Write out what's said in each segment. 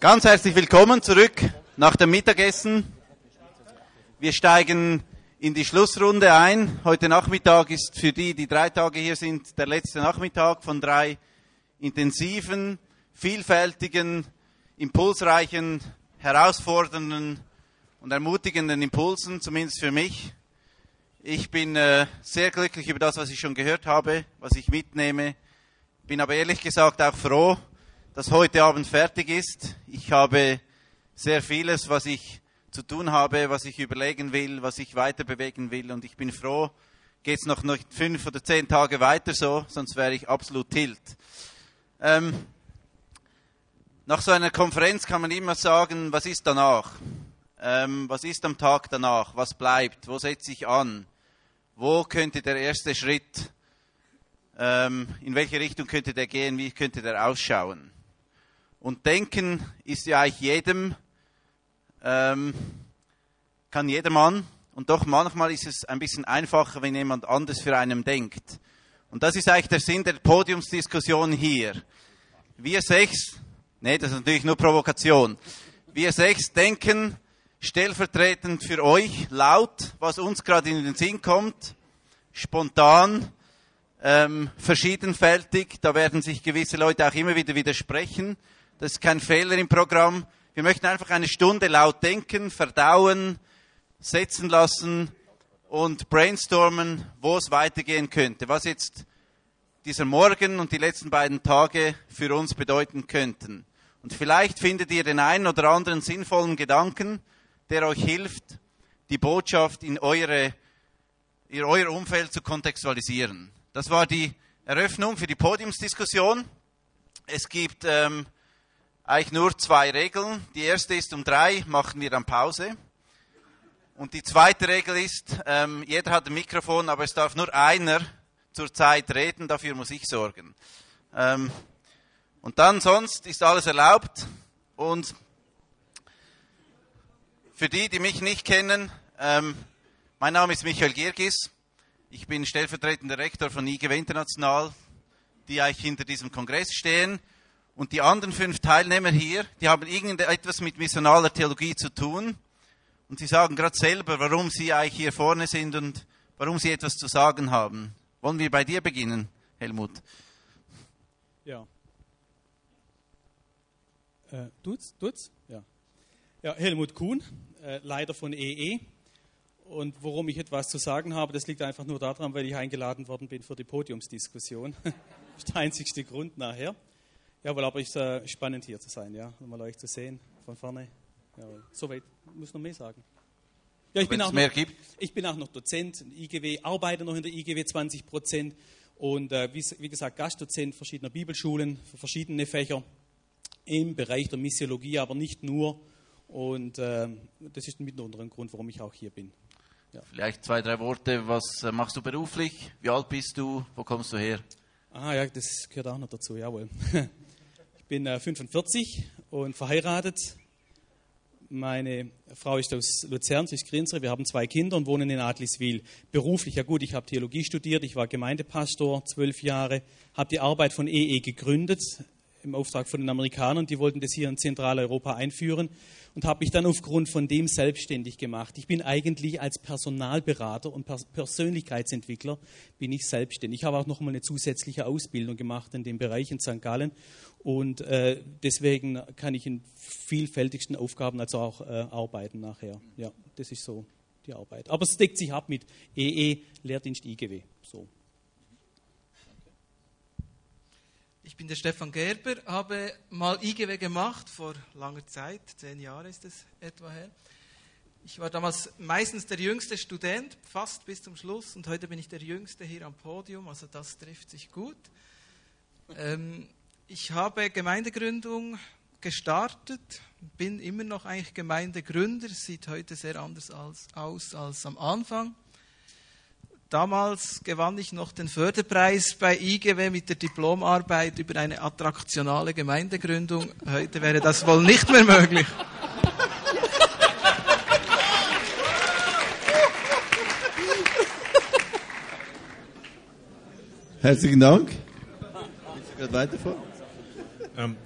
Ganz herzlich willkommen zurück nach dem Mittagessen. Wir steigen in die Schlussrunde ein. Heute Nachmittag ist für die, die drei Tage hier sind, der letzte Nachmittag von drei intensiven, vielfältigen, impulsreichen, herausfordernden und ermutigenden Impulsen, zumindest für mich. Ich bin äh, sehr glücklich über das, was ich schon gehört habe, was ich mitnehme. Bin aber ehrlich gesagt auch froh, dass heute Abend fertig ist. Ich habe sehr vieles, was ich zu tun habe, was ich überlegen will, was ich weiter bewegen will. Und ich bin froh, geht es noch, noch fünf oder zehn Tage weiter so, sonst wäre ich absolut tilt. Ähm, nach so einer Konferenz kann man immer sagen, was ist danach? Ähm, was ist am Tag danach? Was bleibt? Wo setze ich an? Wo könnte der erste Schritt, ähm, in welche Richtung könnte der gehen? Wie könnte der ausschauen? Und denken ist ja eigentlich jedem, ähm, kann jedermann. Und doch manchmal ist es ein bisschen einfacher, wenn jemand anders für einen denkt. Und das ist eigentlich der Sinn der Podiumsdiskussion hier. Wir sechs Nee, das ist natürlich nur Provokation. Wir sechs denken stellvertretend für euch laut, was uns gerade in den Sinn kommt, spontan, ähm, verschiedenfältig. Da werden sich gewisse Leute auch immer wieder widersprechen. Das ist kein Fehler im Programm. Wir möchten einfach eine Stunde laut denken, verdauen, setzen lassen und brainstormen, wo es weitergehen könnte, was jetzt dieser Morgen und die letzten beiden Tage für uns bedeuten könnten. Und vielleicht findet ihr den einen oder anderen sinnvollen Gedanken, der euch hilft, die Botschaft in, eure, in euer Umfeld zu kontextualisieren. Das war die Eröffnung für die Podiumsdiskussion. Es gibt ähm, eigentlich nur zwei Regeln. Die erste ist, um drei machen wir dann Pause. Und die zweite Regel ist, ähm, jeder hat ein Mikrofon, aber es darf nur einer zur Zeit reden, dafür muss ich sorgen. Ähm, und dann sonst ist alles erlaubt. Und für die, die mich nicht kennen, ähm, mein Name ist Michael Girgis. Ich bin stellvertretender Rektor von IGW International, die eigentlich hinter diesem Kongress stehen. Und die anderen fünf Teilnehmer hier, die haben irgendetwas mit missionaler Theologie zu tun. Und sie sagen gerade selber, warum sie eigentlich hier vorne sind und warum sie etwas zu sagen haben. Wollen wir bei dir beginnen, Helmut? Ja, äh, tut's? Tut's? Ja. ja. Helmut Kuhn, äh, Leiter von EE. E. Und worum ich etwas zu sagen habe, das liegt einfach nur daran, weil ich eingeladen worden bin für die Podiumsdiskussion. das ist der einzigste Grund nachher. Jawohl, aber es ist äh, spannend hier zu sein, ja, mal euch zu sehen von vorne. Jawohl. Soweit, muss noch mehr sagen. Ja, ich, bin auch, noch, ich bin auch noch Dozent in IGW, arbeite noch in der IGW 20 Prozent und äh, wie, wie, gesagt Gastdozent verschiedener Bibelschulen für verschiedene Fächer im Bereich der Missiologie, aber nicht nur. Und äh, das ist mitunter ein Grund, warum ich auch hier bin. Ja. Vielleicht zwei, drei Worte. Was äh, machst du beruflich? Wie alt bist du? Wo kommst du her? Ah ja, das gehört auch noch dazu, jawohl. Ich bin äh, 45 und verheiratet. Meine Frau ist aus Luzern, sie ist Grinser. Wir haben zwei Kinder und wohnen in Adliswil. Beruflich, ja gut, ich habe Theologie studiert, ich war Gemeindepastor zwölf Jahre, habe die Arbeit von EE e gegründet, im Auftrag von den Amerikanern. Die wollten das hier in Zentraleuropa einführen und habe mich dann aufgrund von dem selbstständig gemacht. Ich bin eigentlich als Personalberater und Persönlichkeitsentwickler bin ich selbstständig. Ich habe auch noch mal eine zusätzliche Ausbildung gemacht in dem Bereich in St. Gallen und äh, deswegen kann ich in vielfältigsten Aufgaben also auch äh, arbeiten nachher. Ja, das ist so die Arbeit. Aber es deckt sich ab mit EE, Lehrdienst IGW. So. Ich bin der Stefan Gerber, habe mal IGW gemacht, vor langer Zeit, zehn Jahre ist es etwa her. Ich war damals meistens der jüngste Student, fast bis zum Schluss, und heute bin ich der jüngste hier am Podium, also das trifft sich gut. Ähm, ich habe Gemeindegründung gestartet, bin immer noch eigentlich Gemeindegründer, sieht heute sehr anders aus als am Anfang. Damals gewann ich noch den Förderpreis bei IGW mit der Diplomarbeit über eine attraktionale Gemeindegründung. Heute wäre das wohl nicht mehr möglich. Herzlichen Dank. Willst du gerade weiterfahren? Ähm,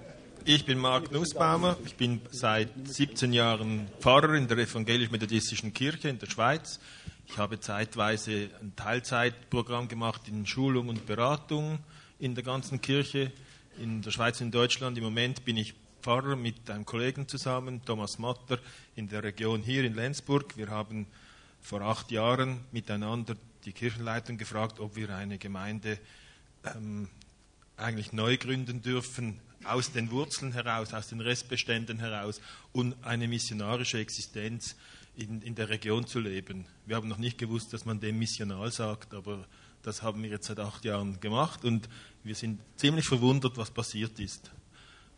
Ich bin Marc Nussbaumer. Ich bin seit 17 Jahren Pfarrer in der evangelisch-methodistischen Kirche in der Schweiz. Ich habe zeitweise ein Teilzeitprogramm gemacht in Schulung und Beratung in der ganzen Kirche in der Schweiz und Deutschland. Im Moment bin ich Pfarrer mit einem Kollegen zusammen, Thomas Matter, in der Region hier in Lenzburg. Wir haben vor acht Jahren miteinander die Kirchenleitung gefragt, ob wir eine Gemeinde ähm, eigentlich neu gründen dürfen, aus den Wurzeln heraus, aus den Restbeständen heraus und eine missionarische Existenz in, in der Region zu leben. Wir haben noch nicht gewusst, dass man dem missional sagt, aber das haben wir jetzt seit acht Jahren gemacht und wir sind ziemlich verwundert, was passiert ist.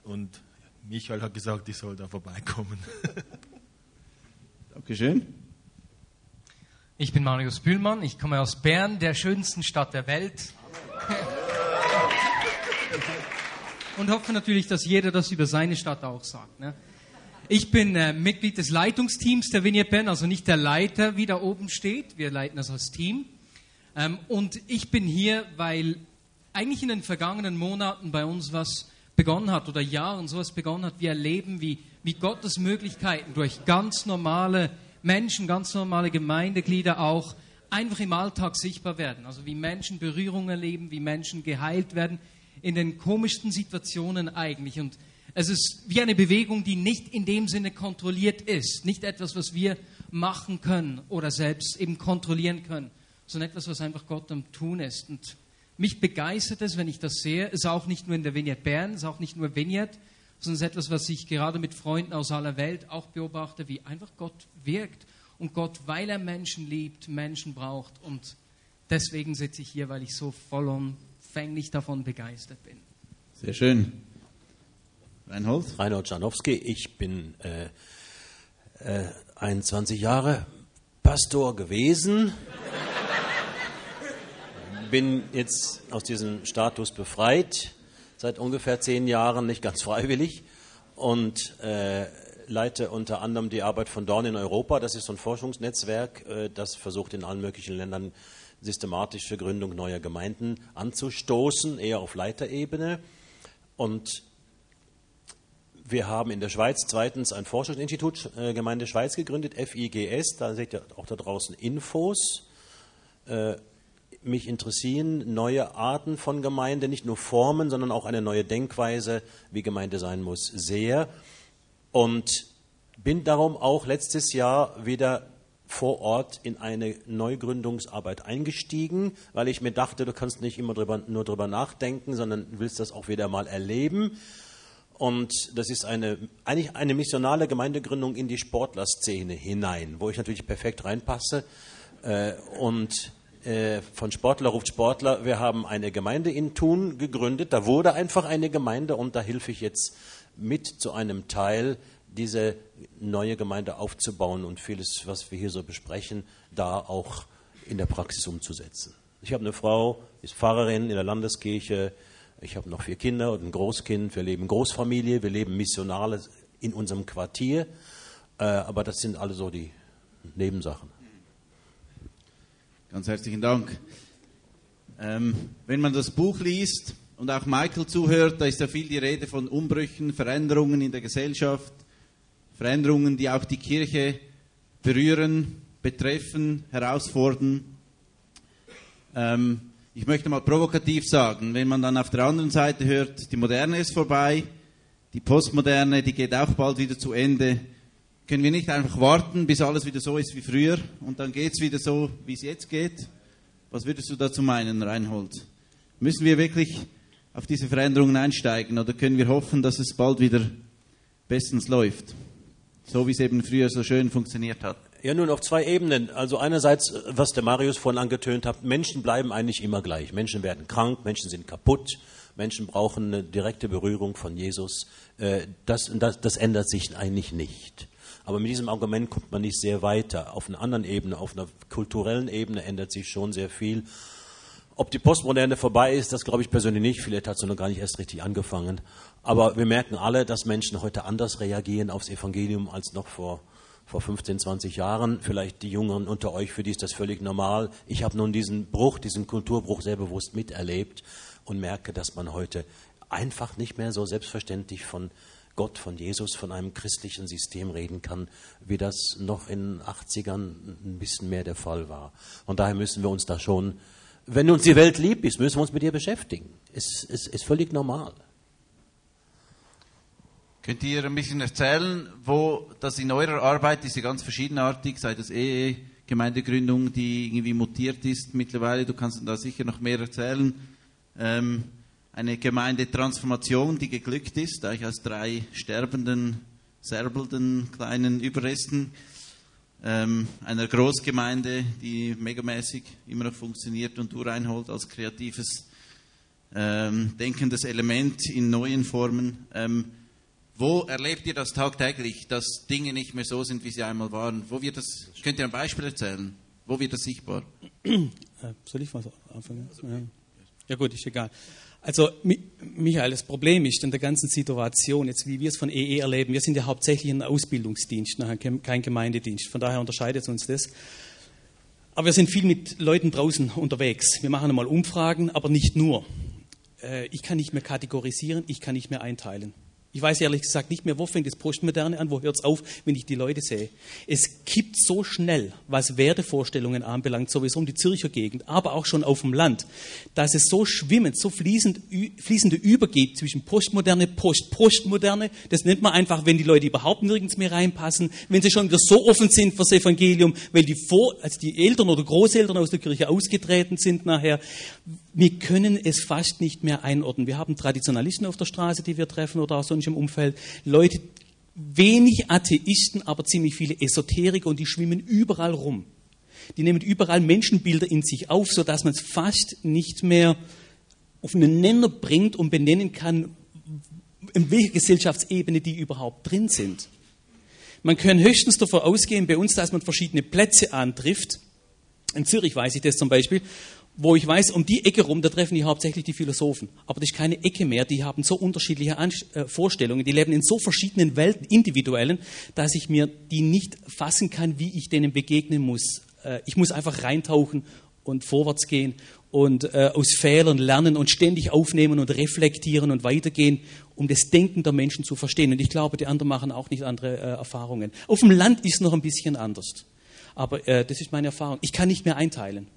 Und Michael hat gesagt, ich soll da vorbeikommen. Dankeschön. Ich bin Marius Bühlmann, ich komme aus Bern, der schönsten Stadt der Welt. Und hoffe natürlich, dass jeder das über seine Stadt auch sagt. Ne? Ich bin äh, Mitglied des Leitungsteams der Vignette Bern, also nicht der Leiter, wie da oben steht. Wir leiten das als Team. Ähm, und ich bin hier, weil eigentlich in den vergangenen Monaten bei uns was begonnen hat oder Jahren sowas begonnen hat. Wir erleben, wie, wie Gottes Möglichkeiten durch ganz normale Menschen, ganz normale Gemeindeglieder auch einfach im Alltag sichtbar werden. Also wie Menschen Berührung erleben, wie Menschen geheilt werden in den komischsten Situationen eigentlich. Und es ist wie eine Bewegung, die nicht in dem Sinne kontrolliert ist, nicht etwas, was wir machen können oder selbst eben kontrollieren können, sondern etwas, was einfach Gott am Tun ist. Und mich begeistert es, wenn ich das sehe. Es ist auch nicht nur in der Vignette Bern, es ist auch nicht nur Vignette, sondern es ist etwas, was ich gerade mit Freunden aus aller Welt auch beobachte, wie einfach Gott wirkt. Und Gott, weil er Menschen liebt, Menschen braucht. Und deswegen sitze ich hier, weil ich so vollumfänglich davon begeistert bin. Sehr schön. Reinhold? Reinhold Janowski, ich bin äh, äh, 21 Jahre Pastor gewesen, bin jetzt aus diesem Status befreit, seit ungefähr zehn Jahren, nicht ganz freiwillig, und äh, leite unter anderem die Arbeit von Dorn in Europa. Das ist so ein Forschungsnetzwerk, äh, das versucht in allen möglichen Ländern systematische Gründung neuer Gemeinden anzustoßen, eher auf Leiterebene. Und wir haben in der Schweiz zweitens ein Forschungsinstitut äh, Gemeinde Schweiz gegründet, FIGS. Da seht ihr auch da draußen Infos. Äh, mich interessieren neue Arten von Gemeinde, nicht nur Formen, sondern auch eine neue Denkweise, wie Gemeinde sein muss, sehr. Und bin darum auch letztes Jahr wieder vor Ort in eine Neugründungsarbeit eingestiegen, weil ich mir dachte, du kannst nicht immer drüber, nur drüber nachdenken, sondern willst das auch wieder mal erleben. Und das ist eine, eigentlich eine missionale Gemeindegründung in die Sportlerszene hinein, wo ich natürlich perfekt reinpasse. Äh, und äh, von Sportler ruft Sportler, wir haben eine Gemeinde in Thun gegründet. Da wurde einfach eine Gemeinde und da helfe ich jetzt mit zu einem Teil, diese neue Gemeinde aufzubauen und vieles, was wir hier so besprechen, da auch in der Praxis umzusetzen. Ich habe eine Frau, ist Pfarrerin in der Landeskirche, ich habe noch vier Kinder und ein Großkind. Wir leben Großfamilie, wir leben missionale in unserem Quartier. Äh, aber das sind alle so die Nebensachen. Ganz herzlichen Dank. Ähm, wenn man das Buch liest und auch Michael zuhört, da ist ja viel die Rede von Umbrüchen, Veränderungen in der Gesellschaft, Veränderungen, die auch die Kirche berühren, betreffen, herausfordern. Ähm, ich möchte mal provokativ sagen, wenn man dann auf der anderen Seite hört, die Moderne ist vorbei, die Postmoderne, die geht auch bald wieder zu Ende, können wir nicht einfach warten, bis alles wieder so ist wie früher und dann geht es wieder so, wie es jetzt geht? Was würdest du dazu meinen, Reinhold? Müssen wir wirklich auf diese Veränderungen einsteigen oder können wir hoffen, dass es bald wieder bestens läuft? So wie es eben früher so schön funktioniert hat. Ja, nun auf zwei Ebenen. Also einerseits, was der Marius vorhin angetönt hat, Menschen bleiben eigentlich immer gleich. Menschen werden krank, Menschen sind kaputt, Menschen brauchen eine direkte Berührung von Jesus. Äh, das, das, das ändert sich eigentlich nicht. Aber mit diesem Argument kommt man nicht sehr weiter. Auf einer anderen Ebene, auf einer kulturellen Ebene ändert sich schon sehr viel. Ob die Postmoderne vorbei ist, das glaube ich persönlich nicht. Vielleicht hat sie noch gar nicht erst richtig angefangen. Aber wir merken alle, dass Menschen heute anders reagieren aufs Evangelium als noch vor vor 15, 20 Jahren. Vielleicht die Jüngeren unter euch, für die ist das völlig normal. Ich habe nun diesen Bruch, diesen Kulturbruch sehr bewusst miterlebt und merke, dass man heute einfach nicht mehr so selbstverständlich von Gott, von Jesus, von einem christlichen System reden kann, wie das noch in den 80ern ein bisschen mehr der Fall war. Und daher müssen wir uns da schon, wenn uns die Welt lieb ist, müssen wir uns mit ihr beschäftigen. Es ist, ist völlig normal. Könnt ihr ein bisschen erzählen, wo das in eurer Arbeit, diese ganz verschiedenartig, sei das Ehe, Gemeindegründung, die irgendwie mutiert ist mittlerweile, du kannst da sicher noch mehr erzählen, ähm, eine Gemeindetransformation, die geglückt ist, eigentlich aus drei sterbenden, serbelnden kleinen Überresten, ähm, einer Großgemeinde, die megamäßig immer noch funktioniert und du reinholt als kreatives, ähm, denkendes Element in neuen Formen. Ähm, wo erlebt ihr das tagtäglich, dass Dinge nicht mehr so sind, wie sie einmal waren? Wo wird das, könnt ihr ein Beispiel erzählen? Wo wird das sichtbar? Äh, soll ich was anfangen? Ja. ja gut, ist egal. Also Michael, das Problem ist in der ganzen Situation, jetzt wie wir es von EE erleben, wir sind ja hauptsächlich ein Ausbildungsdienst, kein Gemeindedienst. Von daher unterscheidet uns das. Aber wir sind viel mit Leuten draußen unterwegs. Wir machen einmal Umfragen, aber nicht nur. Äh, ich kann nicht mehr kategorisieren, ich kann nicht mehr einteilen. Ich weiß ehrlich gesagt nicht mehr, wo fängt das Postmoderne an, wo hört es auf, wenn ich die Leute sehe. Es kippt so schnell, was Wertevorstellungen anbelangt, sowieso um die Zürcher Gegend, aber auch schon auf dem Land, dass es so schwimmend, so fließend, fließende übergeht zwischen Postmoderne, Post-Postmoderne. Das nennt man einfach, wenn die Leute überhaupt nirgends mehr reinpassen, wenn sie schon wieder so offen sind fürs Evangelium, weil die, Vor also die Eltern oder Großeltern aus der Kirche ausgetreten sind nachher wir können es fast nicht mehr einordnen. Wir haben Traditionalisten auf der Straße, die wir treffen oder auch sonst im Umfeld. Leute, wenig Atheisten, aber ziemlich viele Esoteriker und die schwimmen überall rum. Die nehmen überall Menschenbilder in sich auf, sodass man es fast nicht mehr auf einen Nenner bringt und benennen kann, in welcher Gesellschaftsebene die überhaupt drin sind. Man kann höchstens davon ausgehen, bei uns, dass man verschiedene Plätze antrifft. In Zürich weiß ich das zum Beispiel wo ich weiß, um die Ecke rum, da treffen die hauptsächlich die Philosophen. Aber das ist keine Ecke mehr, die haben so unterschiedliche äh, Vorstellungen, die leben in so verschiedenen Welten, individuellen, dass ich mir die nicht fassen kann, wie ich denen begegnen muss. Äh, ich muss einfach reintauchen und vorwärts gehen und äh, aus Fehlern lernen und ständig aufnehmen und reflektieren und weitergehen, um das Denken der Menschen zu verstehen. Und ich glaube, die anderen machen auch nicht andere Erfahrungen. Auf dem Land ist es noch ein bisschen anders. Aber das ist meine Erfahrung. Ich kann nicht mehr einteilen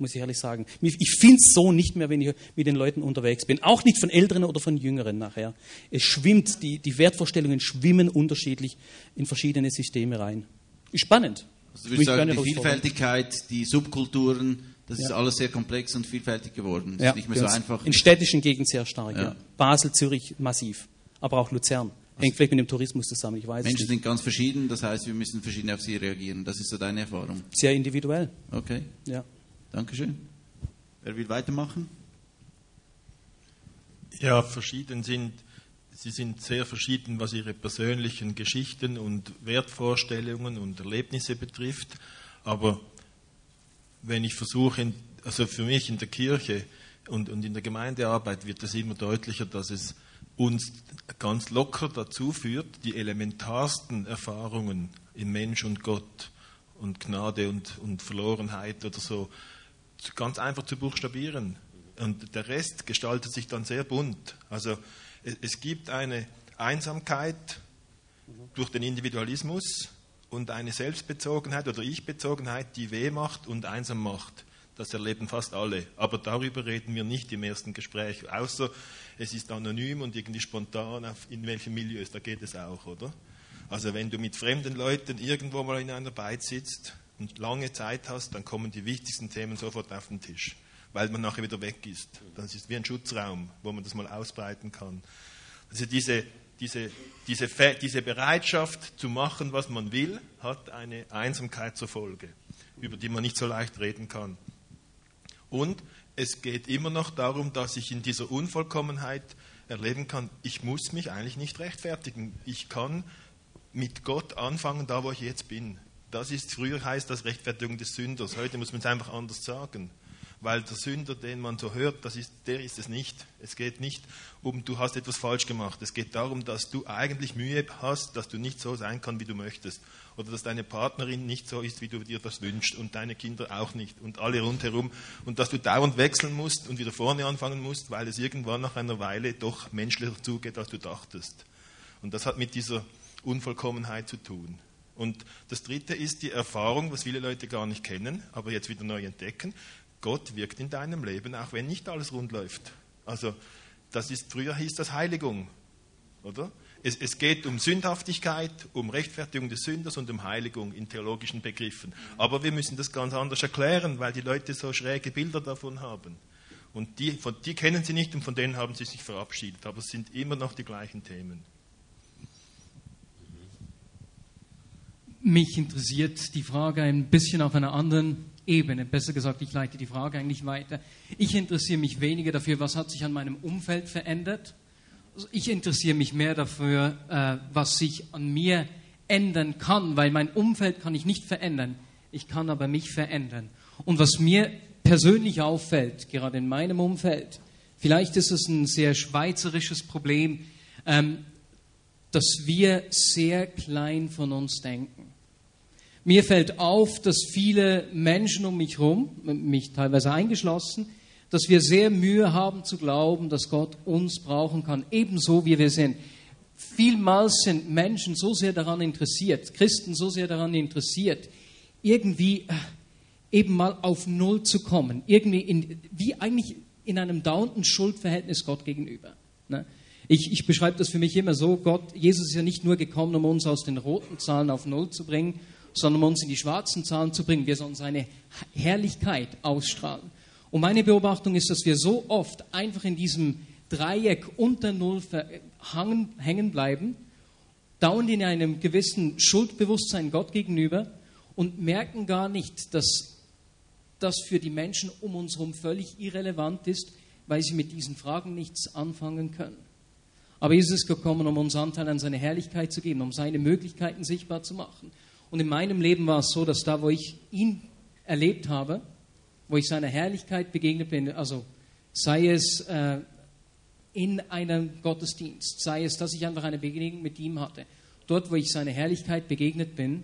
muss ich ehrlich sagen. Ich finde es so nicht mehr, wenn ich mit den Leuten unterwegs bin. Auch nicht von Älteren oder von Jüngeren nachher. Es schwimmt, die, die Wertvorstellungen schwimmen unterschiedlich in verschiedene Systeme rein. Ist spannend. Also du würdest sagen, die Vielfältigkeit, die Subkulturen, das ja. ist alles sehr komplex und vielfältig geworden. Das ja, ist nicht mehr so einfach. In städtischen Gegenden sehr stark. Ja. Basel, Zürich massiv, aber auch Luzern. Hängt vielleicht mit dem Tourismus zusammen, ich weiß Menschen sind ganz verschieden, das heißt, wir müssen verschieden auf sie reagieren. Das ist so deine Erfahrung. Sehr individuell. Okay. Ja. Dankeschön. Wer will weitermachen? Ja, verschieden sind, sie sind sehr verschieden, was ihre persönlichen Geschichten und Wertvorstellungen und Erlebnisse betrifft. Aber wenn ich versuche, also für mich in der Kirche und, und in der Gemeindearbeit wird es immer deutlicher, dass es uns ganz locker dazu führt, die elementarsten Erfahrungen in Mensch und Gott und Gnade und, und Verlorenheit oder so ganz einfach zu buchstabieren. Und der Rest gestaltet sich dann sehr bunt. Also es gibt eine Einsamkeit durch den Individualismus und eine Selbstbezogenheit oder Ich-Bezogenheit, die weh macht und einsam macht. Das erleben fast alle. Aber darüber reden wir nicht im ersten Gespräch, außer es ist anonym und irgendwie spontan, in welchem Milieu ist, da geht es auch, oder? Also wenn du mit fremden Leuten irgendwo mal in einer Beiz sitzt, und lange Zeit hast, dann kommen die wichtigsten Themen sofort auf den Tisch, weil man nachher wieder weg ist. Das ist wie ein Schutzraum, wo man das mal ausbreiten kann. Also diese, diese, diese, diese Bereitschaft zu machen, was man will, hat eine Einsamkeit zur Folge, über die man nicht so leicht reden kann. Und es geht immer noch darum, dass ich in dieser Unvollkommenheit erleben kann, ich muss mich eigentlich nicht rechtfertigen. Ich kann mit Gott anfangen, da wo ich jetzt bin. Das ist, früher heißt das Rechtfertigung des Sünders. Heute muss man es einfach anders sagen. weil der Sünder, den man so hört, das ist, der ist es nicht. Es geht nicht um, du hast etwas falsch gemacht. Es geht darum, dass du eigentlich Mühe hast, dass du nicht so sein kannst, wie du möchtest. Oder dass deine Partnerin nicht so ist, wie du dir das wünschst und deine Kinder auch nicht und alle rundherum. Und dass du dauernd wechseln musst und wieder vorne anfangen musst, weil es irgendwann nach einer Weile doch menschlicher zugeht, als du dachtest. Und das hat mit dieser Unvollkommenheit zu tun. Und das Dritte ist die Erfahrung, was viele Leute gar nicht kennen, aber jetzt wieder neu entdecken. Gott wirkt in deinem Leben, auch wenn nicht alles rund läuft. Also, das ist, früher hieß das Heiligung, oder? Es, es, geht um Sündhaftigkeit, um Rechtfertigung des Sünders und um Heiligung in theologischen Begriffen. Aber wir müssen das ganz anders erklären, weil die Leute so schräge Bilder davon haben. Und die, von, die kennen sie nicht und von denen haben sie sich verabschiedet. Aber es sind immer noch die gleichen Themen. Mich interessiert die Frage ein bisschen auf einer anderen Ebene. Besser gesagt, ich leite die Frage eigentlich weiter. Ich interessiere mich weniger dafür, was hat sich an meinem Umfeld verändert. Ich interessiere mich mehr dafür, äh, was sich an mir ändern kann, weil mein Umfeld kann ich nicht verändern. Ich kann aber mich verändern. Und was mir persönlich auffällt, gerade in meinem Umfeld, vielleicht ist es ein sehr schweizerisches Problem, ähm, dass wir sehr klein von uns denken. Mir fällt auf, dass viele Menschen um mich herum, mich teilweise eingeschlossen, dass wir sehr Mühe haben zu glauben, dass Gott uns brauchen kann, ebenso wie wir sind. Vielmals sind Menschen so sehr daran interessiert, Christen so sehr daran interessiert, irgendwie äh, eben mal auf Null zu kommen, irgendwie in, wie eigentlich in einem dauernden Schuldverhältnis Gott gegenüber. Ne? Ich, ich beschreibe das für mich immer so, Gott, Jesus ist ja nicht nur gekommen, um uns aus den roten Zahlen auf Null zu bringen, sondern um uns in die schwarzen Zahlen zu bringen. Wir sollen seine Herrlichkeit ausstrahlen. Und meine Beobachtung ist, dass wir so oft einfach in diesem Dreieck unter Null hängen bleiben, dauernd in einem gewissen Schuldbewusstsein Gott gegenüber und merken gar nicht, dass das für die Menschen um uns herum völlig irrelevant ist, weil sie mit diesen Fragen nichts anfangen können. Aber Jesus ist gekommen, um uns Anteil an seine Herrlichkeit zu geben, um seine Möglichkeiten sichtbar zu machen. Und in meinem Leben war es so, dass da, wo ich ihn erlebt habe, wo ich seiner Herrlichkeit begegnet bin, also sei es äh, in einem Gottesdienst, sei es, dass ich einfach eine Begegnung mit ihm hatte, dort, wo ich seiner Herrlichkeit begegnet bin,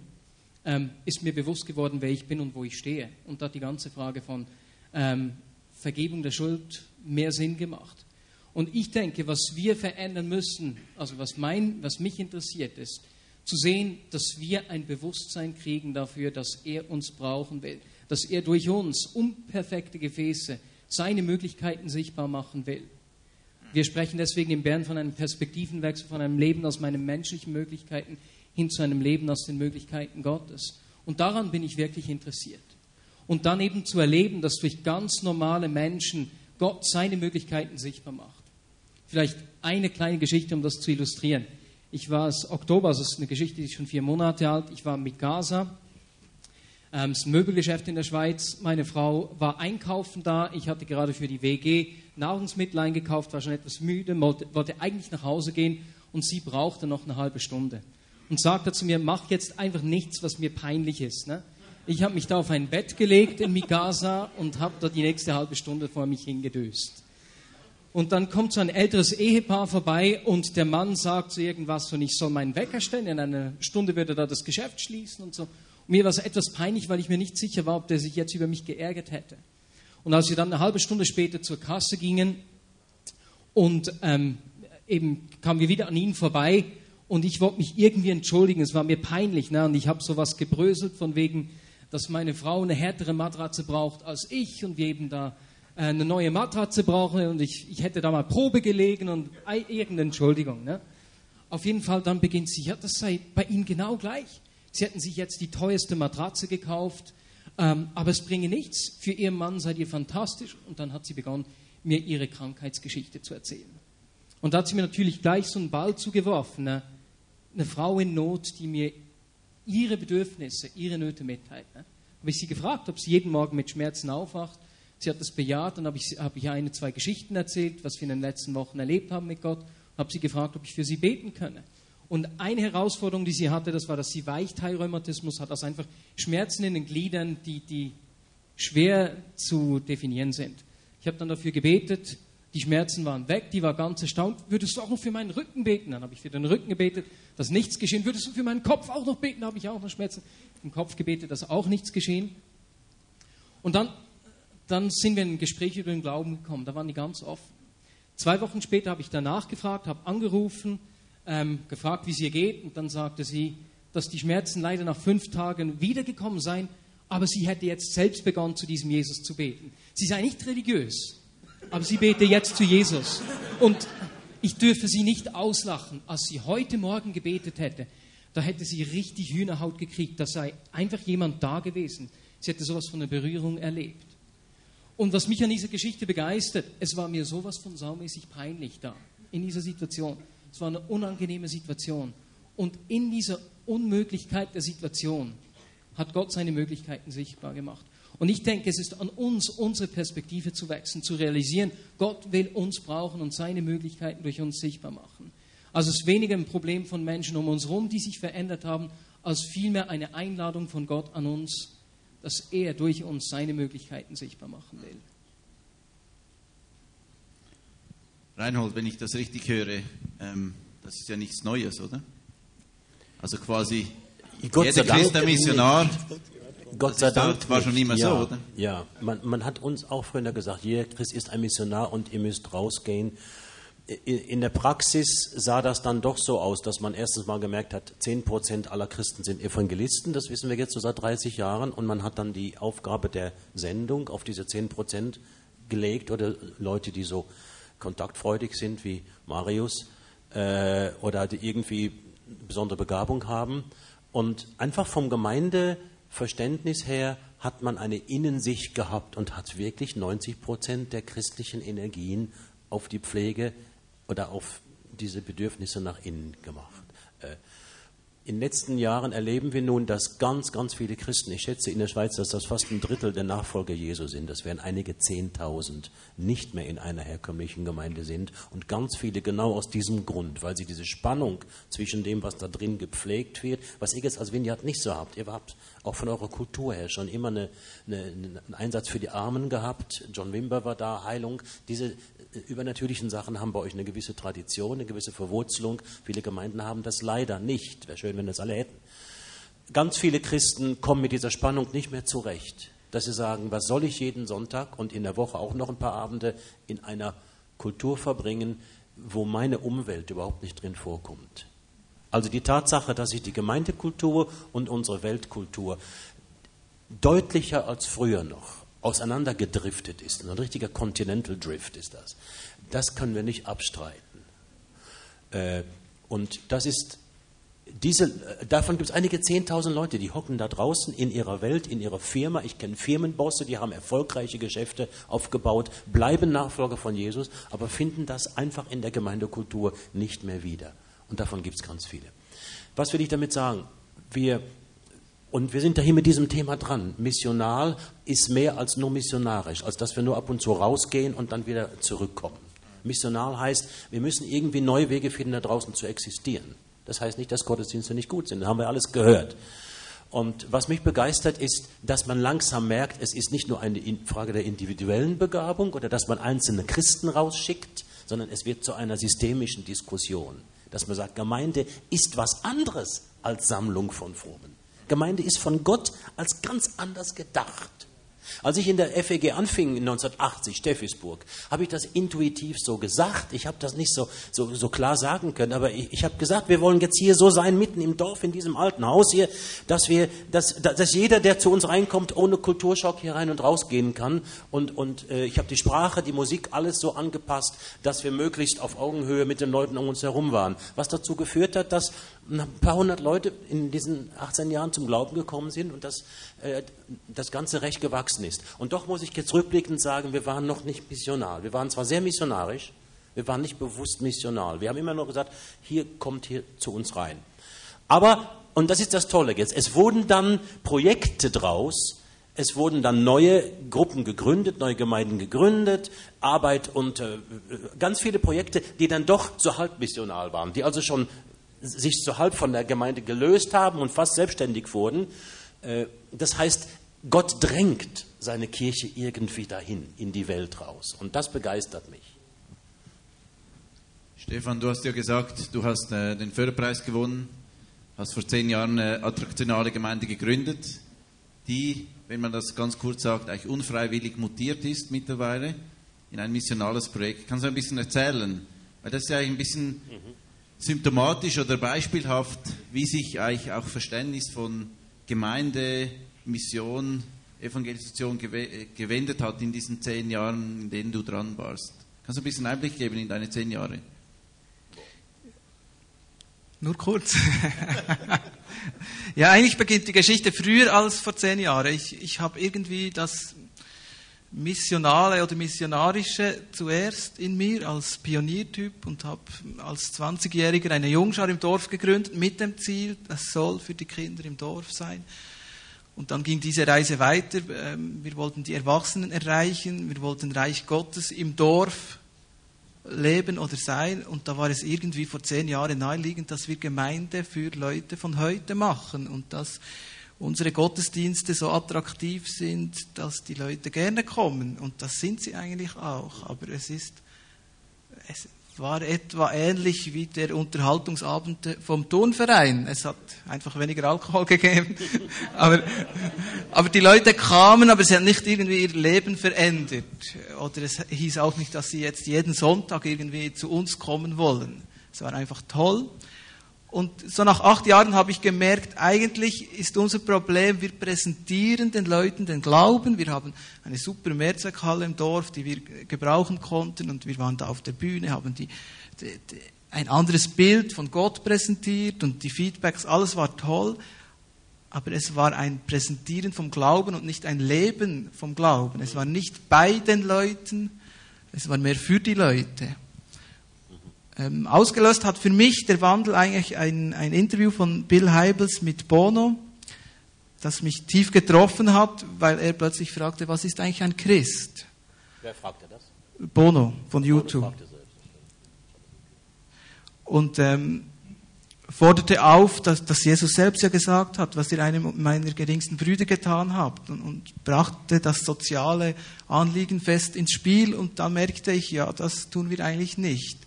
ähm, ist mir bewusst geworden, wer ich bin und wo ich stehe. Und da hat die ganze Frage von ähm, Vergebung der Schuld mehr Sinn gemacht. Und ich denke, was wir verändern müssen, also was, mein, was mich interessiert, ist zu sehen, dass wir ein Bewusstsein kriegen dafür, dass er uns brauchen will, dass er durch uns unperfekte Gefäße seine Möglichkeiten sichtbar machen will. Wir sprechen deswegen in Bern von einem Perspektivenwechsel, von einem Leben aus meinen menschlichen Möglichkeiten hin zu einem Leben aus den Möglichkeiten Gottes. Und daran bin ich wirklich interessiert. Und dann eben zu erleben, dass durch ganz normale Menschen Gott seine Möglichkeiten sichtbar macht. Vielleicht eine kleine Geschichte, um das zu illustrieren. Ich war es Oktober, also es ist eine Geschichte, die ist schon vier Monate alt. Ich war mit Gaza. Ähm, ein Möbelgeschäft in der Schweiz. Meine Frau war einkaufen da. Ich hatte gerade für die WG Nahrungsmittel eingekauft, war schon etwas müde, wollte, wollte eigentlich nach Hause gehen und sie brauchte noch eine halbe Stunde. Und sagte zu mir, mach jetzt einfach nichts, was mir peinlich ist. Ne? Ich habe mich da auf ein Bett gelegt in Mikasa und habe da die nächste halbe Stunde vor mich hingedöst. Und dann kommt so ein älteres Ehepaar vorbei und der Mann sagt so irgendwas und ich soll meinen Wecker stellen. In einer Stunde würde er da das Geschäft schließen und so. Und mir war es etwas peinlich, weil ich mir nicht sicher war, ob der sich jetzt über mich geärgert hätte. Und als wir dann eine halbe Stunde später zur Kasse gingen und ähm, eben kamen wir wieder an ihn vorbei und ich wollte mich irgendwie entschuldigen. Es war mir peinlich. Ne? Und ich habe sowas gebröselt von wegen, dass meine Frau eine härtere Matratze braucht als ich und wir eben da eine neue Matratze brauche und ich, ich hätte da mal Probe gelegen und irgendeine Entschuldigung. Ne? Auf jeden Fall, dann beginnt sie, ja, das sei bei Ihnen genau gleich. Sie hätten sich jetzt die teuerste Matratze gekauft, ähm, aber es bringe nichts. Für Ihren Mann seid ihr fantastisch. Und dann hat sie begonnen, mir ihre Krankheitsgeschichte zu erzählen. Und da hat sie mir natürlich gleich so einen Ball zugeworfen. Ne? Eine Frau in Not, die mir ihre Bedürfnisse, ihre Nöte mitteilt. Ne? Habe ich sie gefragt, ob sie jeden Morgen mit Schmerzen aufwacht Sie hat das bejaht, dann habe ich, hab ich eine, zwei Geschichten erzählt, was wir in den letzten Wochen erlebt haben mit Gott, habe sie gefragt, ob ich für sie beten könne. Und eine Herausforderung, die sie hatte, das war, dass sie Weichteilrheumatismus hat, also einfach Schmerzen in den Gliedern, die, die schwer zu definieren sind. Ich habe dann dafür gebetet, die Schmerzen waren weg, die war ganz erstaunt. Würdest du auch noch für meinen Rücken beten? Dann habe ich für den Rücken gebetet, dass nichts geschehen. Würdest du für meinen Kopf auch noch beten? Da habe ich auch noch Schmerzen. Im Kopf gebetet, dass auch nichts geschehen. Und dann, dann sind wir in ein Gespräch über den Glauben gekommen. Da waren die ganz offen. Zwei Wochen später habe ich danach gefragt, habe angerufen, ähm, gefragt, wie es ihr geht. Und dann sagte sie, dass die Schmerzen leider nach fünf Tagen wiedergekommen seien, aber sie hätte jetzt selbst begonnen, zu diesem Jesus zu beten. Sie sei nicht religiös, aber sie bete jetzt zu Jesus. Und ich dürfe sie nicht auslachen. Als sie heute Morgen gebetet hätte, da hätte sie richtig Hühnerhaut gekriegt. Da sei einfach jemand da gewesen. Sie hätte sowas von einer Berührung erlebt. Und was mich an dieser Geschichte begeistert, es war mir sowas von saumäßig peinlich da, in dieser Situation. Es war eine unangenehme Situation. Und in dieser Unmöglichkeit der Situation hat Gott seine Möglichkeiten sichtbar gemacht. Und ich denke, es ist an uns, unsere Perspektive zu wechseln, zu realisieren, Gott will uns brauchen und seine Möglichkeiten durch uns sichtbar machen. Also es ist weniger ein Problem von Menschen um uns herum, die sich verändert haben, als vielmehr eine Einladung von Gott an uns, dass er durch uns seine Möglichkeiten sichtbar machen will. Reinhold, wenn ich das richtig höre, ähm, das ist ja nichts Neues, oder? Also quasi Gott jeder sei Dank, Christ ein Missionar. Gott sei Dank war schon immer ja, so, oder? Ja, man, man hat uns auch früher gesagt, jeder Christ ist ein Missionar und ihr müsst rausgehen. In der Praxis sah das dann doch so aus, dass man erstens mal gemerkt hat, 10% aller Christen sind Evangelisten, das wissen wir jetzt so seit 30 Jahren, und man hat dann die Aufgabe der Sendung auf diese 10% gelegt oder Leute, die so kontaktfreudig sind wie Marius äh, oder die irgendwie besondere Begabung haben. Und einfach vom Gemeindeverständnis her hat man eine Innensicht gehabt und hat wirklich 90 Prozent der christlichen Energien auf die Pflege oder auf diese Bedürfnisse nach innen gemacht. Äh, in den letzten Jahren erleben wir nun, dass ganz, ganz viele Christen, ich schätze in der Schweiz, dass das fast ein Drittel der Nachfolger Jesu sind, das wären einige Zehntausend, nicht mehr in einer herkömmlichen Gemeinde sind und ganz viele genau aus diesem Grund, weil sie diese Spannung zwischen dem, was da drin gepflegt wird, was ihr jetzt als Vineyard nicht so habt. Ihr habt auch von eurer Kultur her schon immer eine, eine, einen Einsatz für die Armen gehabt. John Wimber war da, Heilung. Diese übernatürlichen Sachen haben bei euch eine gewisse Tradition, eine gewisse Verwurzelung. Viele Gemeinden haben das leider nicht. Wäre schön, wenn das alle hätten. Ganz viele Christen kommen mit dieser Spannung nicht mehr zurecht, dass sie sagen, was soll ich jeden Sonntag und in der Woche auch noch ein paar Abende in einer Kultur verbringen, wo meine Umwelt überhaupt nicht drin vorkommt. Also die Tatsache, dass sich die Gemeindekultur und unsere Weltkultur deutlicher als früher noch auseinandergedriftet ist, ein richtiger Continental Drift ist das, das können wir nicht abstreiten. Äh, und das ist diese, davon gibt es einige Zehntausend Leute, die hocken da draußen in ihrer Welt, in ihrer Firma. Ich kenne Firmenbosse, die haben erfolgreiche Geschäfte aufgebaut, bleiben Nachfolger von Jesus, aber finden das einfach in der Gemeindekultur nicht mehr wieder. Und davon gibt es ganz viele. Was will ich damit sagen? Wir, und wir sind da hier mit diesem Thema dran. Missional ist mehr als nur missionarisch, als dass wir nur ab und zu rausgehen und dann wieder zurückkommen. Missional heißt, wir müssen irgendwie neue Wege finden, da draußen zu existieren. Das heißt nicht, dass Gottesdienste nicht gut sind. Das haben wir alles gehört. Und was mich begeistert ist, dass man langsam merkt, es ist nicht nur eine Frage der individuellen Begabung oder dass man einzelne Christen rausschickt, sondern es wird zu einer systemischen Diskussion. Dass man sagt, Gemeinde ist was anderes als Sammlung von Frommen. Gemeinde ist von Gott als ganz anders gedacht. Als ich in der FEG anfing in 1980, Steffisburg, habe ich das intuitiv so gesagt. Ich habe das nicht so, so, so klar sagen können, aber ich, ich habe gesagt, wir wollen jetzt hier so sein, mitten im Dorf, in diesem alten Haus hier, dass, wir, dass, dass jeder, der zu uns reinkommt, ohne Kulturschock hier rein und rausgehen kann. Und, und äh, ich habe die Sprache, die Musik, alles so angepasst, dass wir möglichst auf Augenhöhe mit den Leuten um uns herum waren. Was dazu geführt hat, dass ein paar hundert Leute in diesen 18 Jahren zum Glauben gekommen sind und dass äh, das Ganze recht gewachsen ist. Und doch muss ich jetzt rückblickend sagen, wir waren noch nicht missionar. Wir waren zwar sehr missionarisch, wir waren nicht bewusst missional. Wir haben immer nur gesagt, hier kommt hier zu uns rein. Aber, und das ist das Tolle jetzt, es wurden dann Projekte draus, es wurden dann neue Gruppen gegründet, neue Gemeinden gegründet, Arbeit und äh, ganz viele Projekte, die dann doch so halb missional waren, die also schon sich so halb von der Gemeinde gelöst haben und fast selbstständig wurden. Äh, das heißt, Gott drängt seine Kirche irgendwie dahin, in die Welt raus. Und das begeistert mich. Stefan, du hast ja gesagt, du hast äh, den Förderpreis gewonnen, hast vor zehn Jahren eine attraktionale Gemeinde gegründet, die, wenn man das ganz kurz sagt, eigentlich unfreiwillig mutiert ist mittlerweile in ein missionales Projekt. Kannst du ein bisschen erzählen? Weil das ist ja eigentlich ein bisschen symptomatisch oder beispielhaft, wie sich eigentlich auch Verständnis von Gemeinde, Mission, Evangelisation gewe- gewendet hat in diesen zehn Jahren, in denen du dran warst. Kannst du ein bisschen Einblick geben in deine zehn Jahre? Nur kurz. ja, eigentlich beginnt die Geschichte früher als vor zehn Jahren. Ich, ich habe irgendwie das Missionale oder Missionarische zuerst in mir als Pioniertyp und habe als 20-Jähriger eine Jungschar im Dorf gegründet mit dem Ziel, das soll für die Kinder im Dorf sein. Und dann ging diese Reise weiter. Ähm, Wir wollten die Erwachsenen erreichen, wir wollten Reich Gottes im Dorf leben oder sein. Und da war es irgendwie vor zehn Jahren naheliegend, dass wir Gemeinde für Leute von heute machen und dass unsere Gottesdienste so attraktiv sind, dass die Leute gerne kommen. Und das sind sie eigentlich auch. Aber es ist, es war etwa ähnlich wie der Unterhaltungsabend vom Turnverein. Es hat einfach weniger Alkohol gegeben. aber, aber die Leute kamen, aber sie haben nicht irgendwie ihr Leben verändert. Oder es hieß auch nicht, dass sie jetzt jeden Sonntag irgendwie zu uns kommen wollen. Es war einfach toll. Und so nach acht Jahren habe ich gemerkt, eigentlich ist unser Problem, wir präsentieren den Leuten den Glauben. Wir haben eine super Mehrzweckhalle im Dorf, die wir gebrauchen konnten und wir waren da auf der Bühne, haben die, die, die, ein anderes Bild von Gott präsentiert und die Feedbacks, alles war toll. Aber es war ein Präsentieren vom Glauben und nicht ein Leben vom Glauben. Es war nicht bei den Leuten, es war mehr für die Leute. Ähm, ausgelöst hat für mich der Wandel eigentlich ein, ein Interview von Bill Heibels mit Bono, das mich tief getroffen hat, weil er plötzlich fragte, was ist eigentlich ein Christ? Wer fragte das? Bono von YouTube. Und ähm, forderte auf, dass, dass Jesus selbst ja gesagt hat, was ihr einem meiner geringsten Brüder getan habt und, und brachte das soziale Anliegen fest ins Spiel und da merkte ich, ja, das tun wir eigentlich nicht.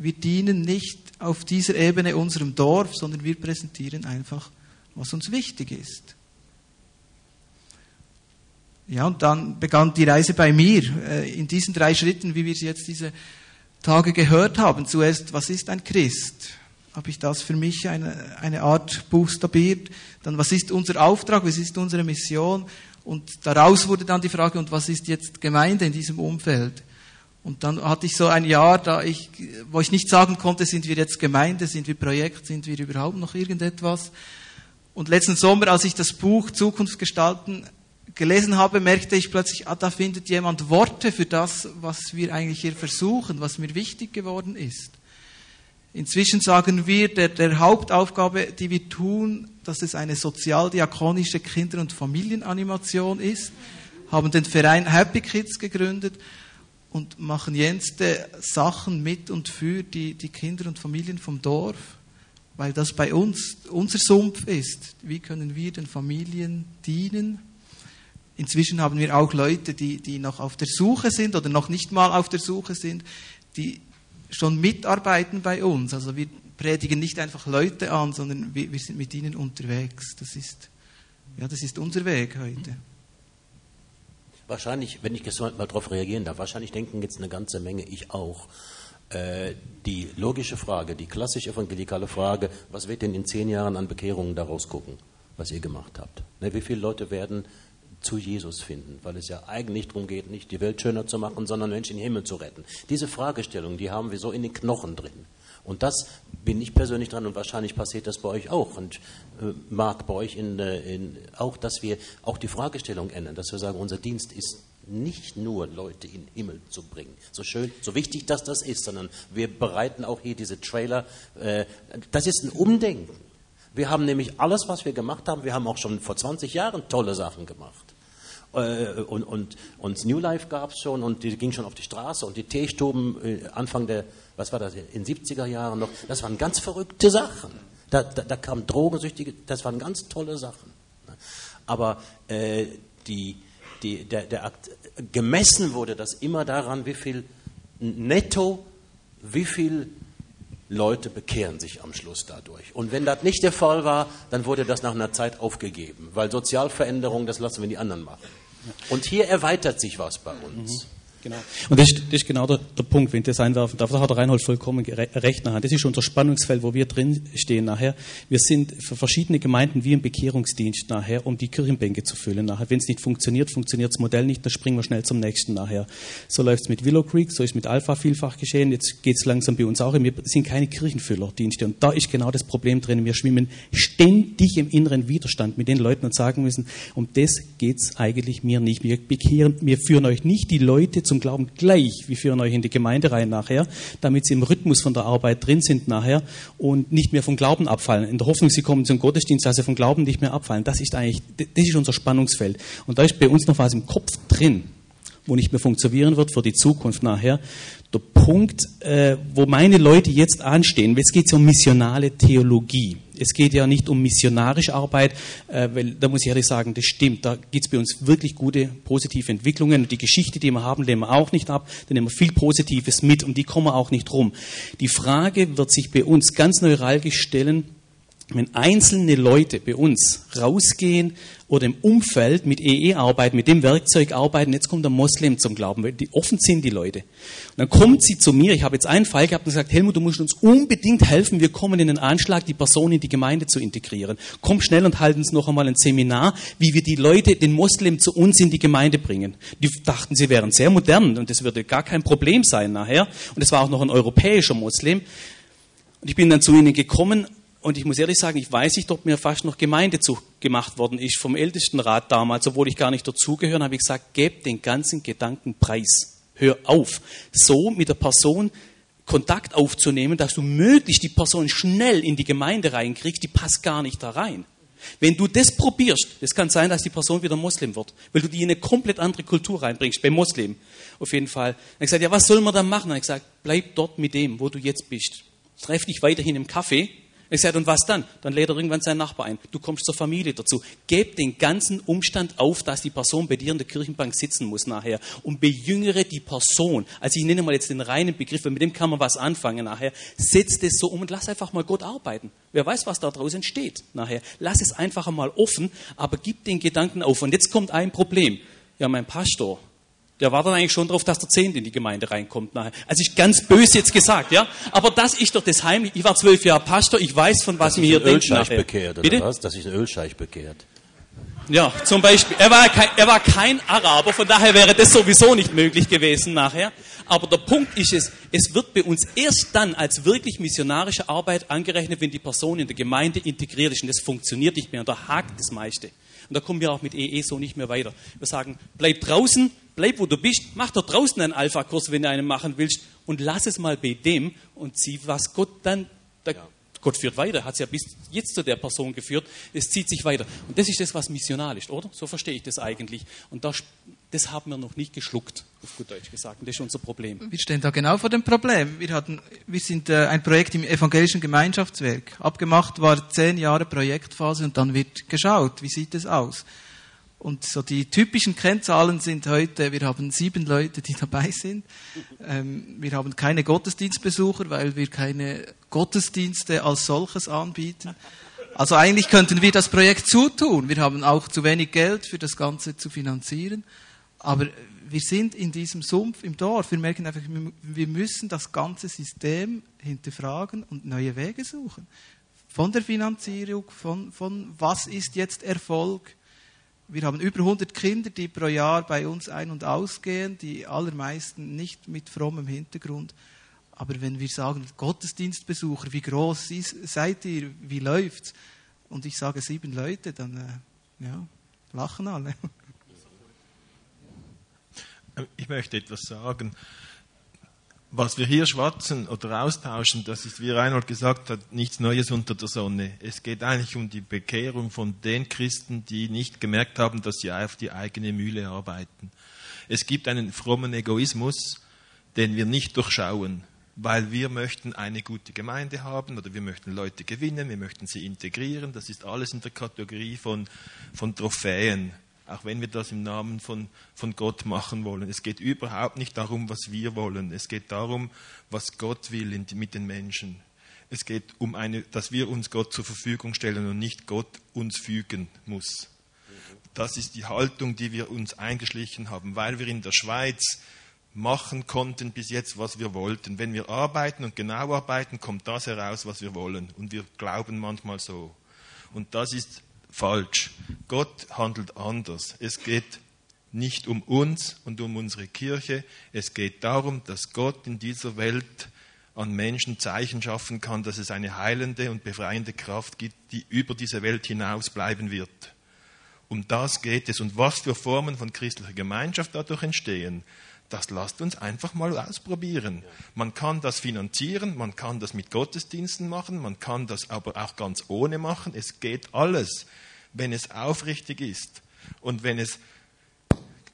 Wir dienen nicht auf dieser Ebene unserem Dorf, sondern wir präsentieren einfach, was uns wichtig ist. Ja, und dann begann die Reise bei mir, äh, in diesen drei Schritten, wie wir sie jetzt diese Tage gehört haben. Zuerst, was ist ein Christ? Habe ich das für mich eine, eine Art buchstabiert? Dann, was ist unser Auftrag? Was ist unsere Mission? Und daraus wurde dann die Frage, und was ist jetzt Gemeinde in diesem Umfeld? Und dann hatte ich so ein Jahr, da ich, wo ich nicht sagen konnte, sind wir jetzt Gemeinde, sind wir Projekt, sind wir überhaupt noch irgendetwas. Und letzten Sommer, als ich das Buch Zukunft gestalten gelesen habe, merkte ich plötzlich, ah, da findet jemand Worte für das, was wir eigentlich hier versuchen, was mir wichtig geworden ist. Inzwischen sagen wir, der, der Hauptaufgabe, die wir tun, dass es eine sozialdiakonische Kinder- und Familienanimation ist, haben den Verein Happy Kids gegründet und machen jenste Sachen mit und für die, die Kinder und Familien vom Dorf, weil das bei uns unser Sumpf ist. Wie können wir den Familien dienen? Inzwischen haben wir auch Leute, die, die noch auf der Suche sind oder noch nicht mal auf der Suche sind, die schon mitarbeiten bei uns. Also wir predigen nicht einfach Leute an, sondern wir, wir sind mit ihnen unterwegs. Das ist, ja, das ist unser Weg heute. Wahrscheinlich, wenn ich jetzt mal darauf reagieren darf, wahrscheinlich denken jetzt eine ganze Menge, ich auch, äh, die logische Frage, die klassisch evangelikale Frage, was wird denn in zehn Jahren an Bekehrungen daraus gucken, was ihr gemacht habt? Ne, wie viele Leute werden zu Jesus finden, weil es ja eigentlich darum geht, nicht die Welt schöner zu machen, sondern Menschen in den Himmel zu retten. Diese Fragestellung, die haben wir so in den Knochen drin. Und das bin ich persönlich dran und wahrscheinlich passiert das bei euch auch und äh, mag bei euch in, äh, in, auch, dass wir auch die Fragestellung ändern, dass wir sagen, unser Dienst ist nicht nur Leute in den Himmel zu bringen, so schön, so wichtig, dass das ist, sondern wir bereiten auch hier diese Trailer. Äh, das ist ein Umdenken. Wir haben nämlich alles, was wir gemacht haben, wir haben auch schon vor 20 Jahren tolle Sachen gemacht. Äh, und, und, und New Life gab es schon und die ging schon auf die Straße und die Teestuben äh, Anfang der, was war das, in 70er Jahren noch, das waren ganz verrückte Sachen. Da, da, da kamen Drogensüchtige, das waren ganz tolle Sachen. Aber äh, die, die, der, der Akt, gemessen wurde das immer daran, wie viel netto, wie viel Leute bekehren sich am Schluss dadurch. Und wenn das nicht der Fall war, dann wurde das nach einer Zeit aufgegeben, weil Sozialveränderung, das lassen wir die anderen machen. Und hier erweitert sich was bei uns. Mhm. Genau. Und das ist, das ist genau der, der, Punkt, wenn ich das einwerfen darf. Da hat der Reinhold vollkommen recht nachher. Das ist unser Spannungsfeld, wo wir drin stehen nachher. Wir sind für verschiedene Gemeinden wie im Bekehrungsdienst nachher, um die Kirchenbänke zu füllen nachher. Wenn es nicht funktioniert, funktioniert das Modell nicht, dann springen wir schnell zum nächsten nachher. So läuft es mit Willow Creek, so ist mit Alpha vielfach geschehen. Jetzt geht es langsam bei uns auch. Wir sind keine Kirchenfüllerdienste. Und da ist genau das Problem drin. Wir schwimmen ständig im inneren Widerstand mit den Leuten und sagen müssen, um das geht es eigentlich mir nicht. Wir bekehren, wir führen euch nicht die Leute zum Glauben gleich. Wir führen euch in die Gemeinde rein nachher, damit sie im Rhythmus von der Arbeit drin sind nachher und nicht mehr vom Glauben abfallen. In der Hoffnung, sie kommen zum Gottesdienst, dass sie vom Glauben nicht mehr abfallen. Das ist eigentlich, das ist unser Spannungsfeld. Und da ist bei uns noch was im Kopf drin, wo nicht mehr funktionieren wird für die Zukunft nachher. Der Punkt, äh, wo meine Leute jetzt anstehen, es geht um missionale Theologie. Es geht ja nicht um missionarische Arbeit, äh, weil da muss ich ehrlich sagen, das stimmt. Da gibt es bei uns wirklich gute, positive Entwicklungen. Und die Geschichte, die wir haben, lehnen wir auch nicht ab. Da nehmen wir viel Positives mit und die kommen auch nicht rum. Die Frage wird sich bei uns ganz neuralgisch stellen, wenn einzelne Leute bei uns rausgehen oder im Umfeld mit EE arbeiten, mit dem Werkzeug arbeiten, jetzt kommt der Moslem zum Glauben, weil die offen sind die Leute. Und dann kommt sie zu mir, ich habe jetzt einen Fall gehabt und gesagt, Helmut, du musst uns unbedingt helfen, wir kommen in den Anschlag, die Person in die Gemeinde zu integrieren. Komm schnell und halten uns noch einmal ein Seminar, wie wir die Leute, den Moslem zu uns in die Gemeinde bringen. Die dachten, sie wären sehr modern und das würde gar kein Problem sein nachher. Und es war auch noch ein europäischer Moslem. Und ich bin dann zu ihnen gekommen und ich muss ehrlich sagen, ich weiß nicht, ob mir fast noch Gemeindezug gemacht worden ist vom Ältestenrat damals, obwohl ich gar nicht dazugehöre, habe ich gesagt, gebt den ganzen Gedanken preis. Hör auf. So mit der Person Kontakt aufzunehmen, dass du möglichst die Person schnell in die Gemeinde reinkriegst, die passt gar nicht da rein. Wenn du das probierst, es kann sein, dass die Person wieder Moslem wird, weil du die in eine komplett andere Kultur reinbringst, beim Moslem. Auf jeden Fall. Dann ich gesagt, ja, was soll man da machen? Dann ich gesagt, bleib dort mit dem, wo du jetzt bist. Treff dich weiterhin im Kaffee, ich sage, und was dann? Dann lädt er irgendwann seinen Nachbar ein. Du kommst zur Familie dazu. Gebt den ganzen Umstand auf, dass die Person bei dir in der Kirchenbank sitzen muss nachher. Und bejüngere die Person. Also ich nenne mal jetzt den reinen Begriff, weil mit dem kann man was anfangen nachher. Setz das so um und lass einfach mal Gott arbeiten. Wer weiß, was da draußen entsteht nachher. Lass es einfach einmal offen, aber gib den Gedanken auf. Und jetzt kommt ein Problem. Ja, mein Pastor, der war dann eigentlich schon darauf, dass der Zehnte in die Gemeinde reinkommt nachher. Also ich ganz böse jetzt gesagt, ja. Aber das ist doch das Heim. Ich war zwölf Jahre Pastor, ich weiß, von was mir hier denkt. Ölscheich bekehrt, oder Bitte? was? Dass sich ein Ölscheich bekehrt. Ja, zum Beispiel. Er war, kein, er war kein Araber, von daher wäre das sowieso nicht möglich gewesen nachher. Aber der Punkt ist es, es wird bei uns erst dann als wirklich missionarische Arbeit angerechnet, wenn die Person in der Gemeinde integriert ist. Und das funktioniert nicht mehr und da hakt das meiste. Und da kommen wir auch mit EE so nicht mehr weiter. Wir sagen, bleib draußen, bleib wo du bist, mach da draußen einen Alpha-Kurs, wenn du einen machen willst, und lass es mal bei dem und sieh, was Gott dann, da, ja. Gott führt weiter, hat es ja bis jetzt zu der Person geführt, es zieht sich weiter. Und das ist das, was missional ist, oder? So verstehe ich das eigentlich. Und das, das haben wir noch nicht geschluckt, auf gut Deutsch gesagt. Und das ist unser Problem. Wir stehen da genau vor dem Problem. Wir, hatten, wir sind äh, ein Projekt im evangelischen Gemeinschaftswerk. Abgemacht war zehn Jahre Projektphase und dann wird geschaut, wie sieht es aus. Und so die typischen Kennzahlen sind heute, wir haben sieben Leute, die dabei sind. Ähm, wir haben keine Gottesdienstbesucher, weil wir keine Gottesdienste als solches anbieten. Also eigentlich könnten wir das Projekt zutun. Wir haben auch zu wenig Geld für das Ganze zu finanzieren. Aber wir sind in diesem Sumpf im Dorf. Wir merken einfach, wir müssen das ganze System hinterfragen und neue Wege suchen. Von der Finanzierung, von, von was ist jetzt Erfolg, wir haben über 100 Kinder, die pro Jahr bei uns ein- und ausgehen, die allermeisten nicht mit frommem Hintergrund. Aber wenn wir sagen, Gottesdienstbesucher, wie groß seid ihr, wie läuft's? Und ich sage sieben Leute, dann äh, ja, lachen alle. Ich möchte etwas sagen was wir hier schwatzen oder austauschen, das ist, wie Reinhold gesagt hat, nichts Neues unter der Sonne. Es geht eigentlich um die Bekehrung von den Christen, die nicht gemerkt haben, dass sie auf die eigene Mühle arbeiten. Es gibt einen frommen Egoismus, den wir nicht durchschauen, weil wir möchten eine gute Gemeinde haben oder wir möchten Leute gewinnen, wir möchten sie integrieren. Das ist alles in der Kategorie von, von Trophäen. Auch wenn wir das im Namen von, von Gott machen wollen. Es geht überhaupt nicht darum, was wir wollen. Es geht darum, was Gott will in, mit den Menschen. Es geht um eine, dass wir uns Gott zur Verfügung stellen und nicht Gott uns fügen muss. Das ist die Haltung, die wir uns eingeschlichen haben, weil wir in der Schweiz machen konnten bis jetzt, was wir wollten. Wenn wir arbeiten und genau arbeiten, kommt das heraus, was wir wollen. Und wir glauben manchmal so. Und das ist falsch. Gott handelt anders. Es geht nicht um uns und um unsere Kirche. Es geht darum, dass Gott in dieser Welt an Menschen Zeichen schaffen kann, dass es eine heilende und befreiende Kraft gibt, die über diese Welt hinaus bleiben wird. Um das geht es. Und was für Formen von christlicher Gemeinschaft dadurch entstehen, das lasst uns einfach mal ausprobieren. Man kann das finanzieren, man kann das mit Gottesdiensten machen, man kann das aber auch ganz ohne machen. Es geht alles, wenn es aufrichtig ist und wenn es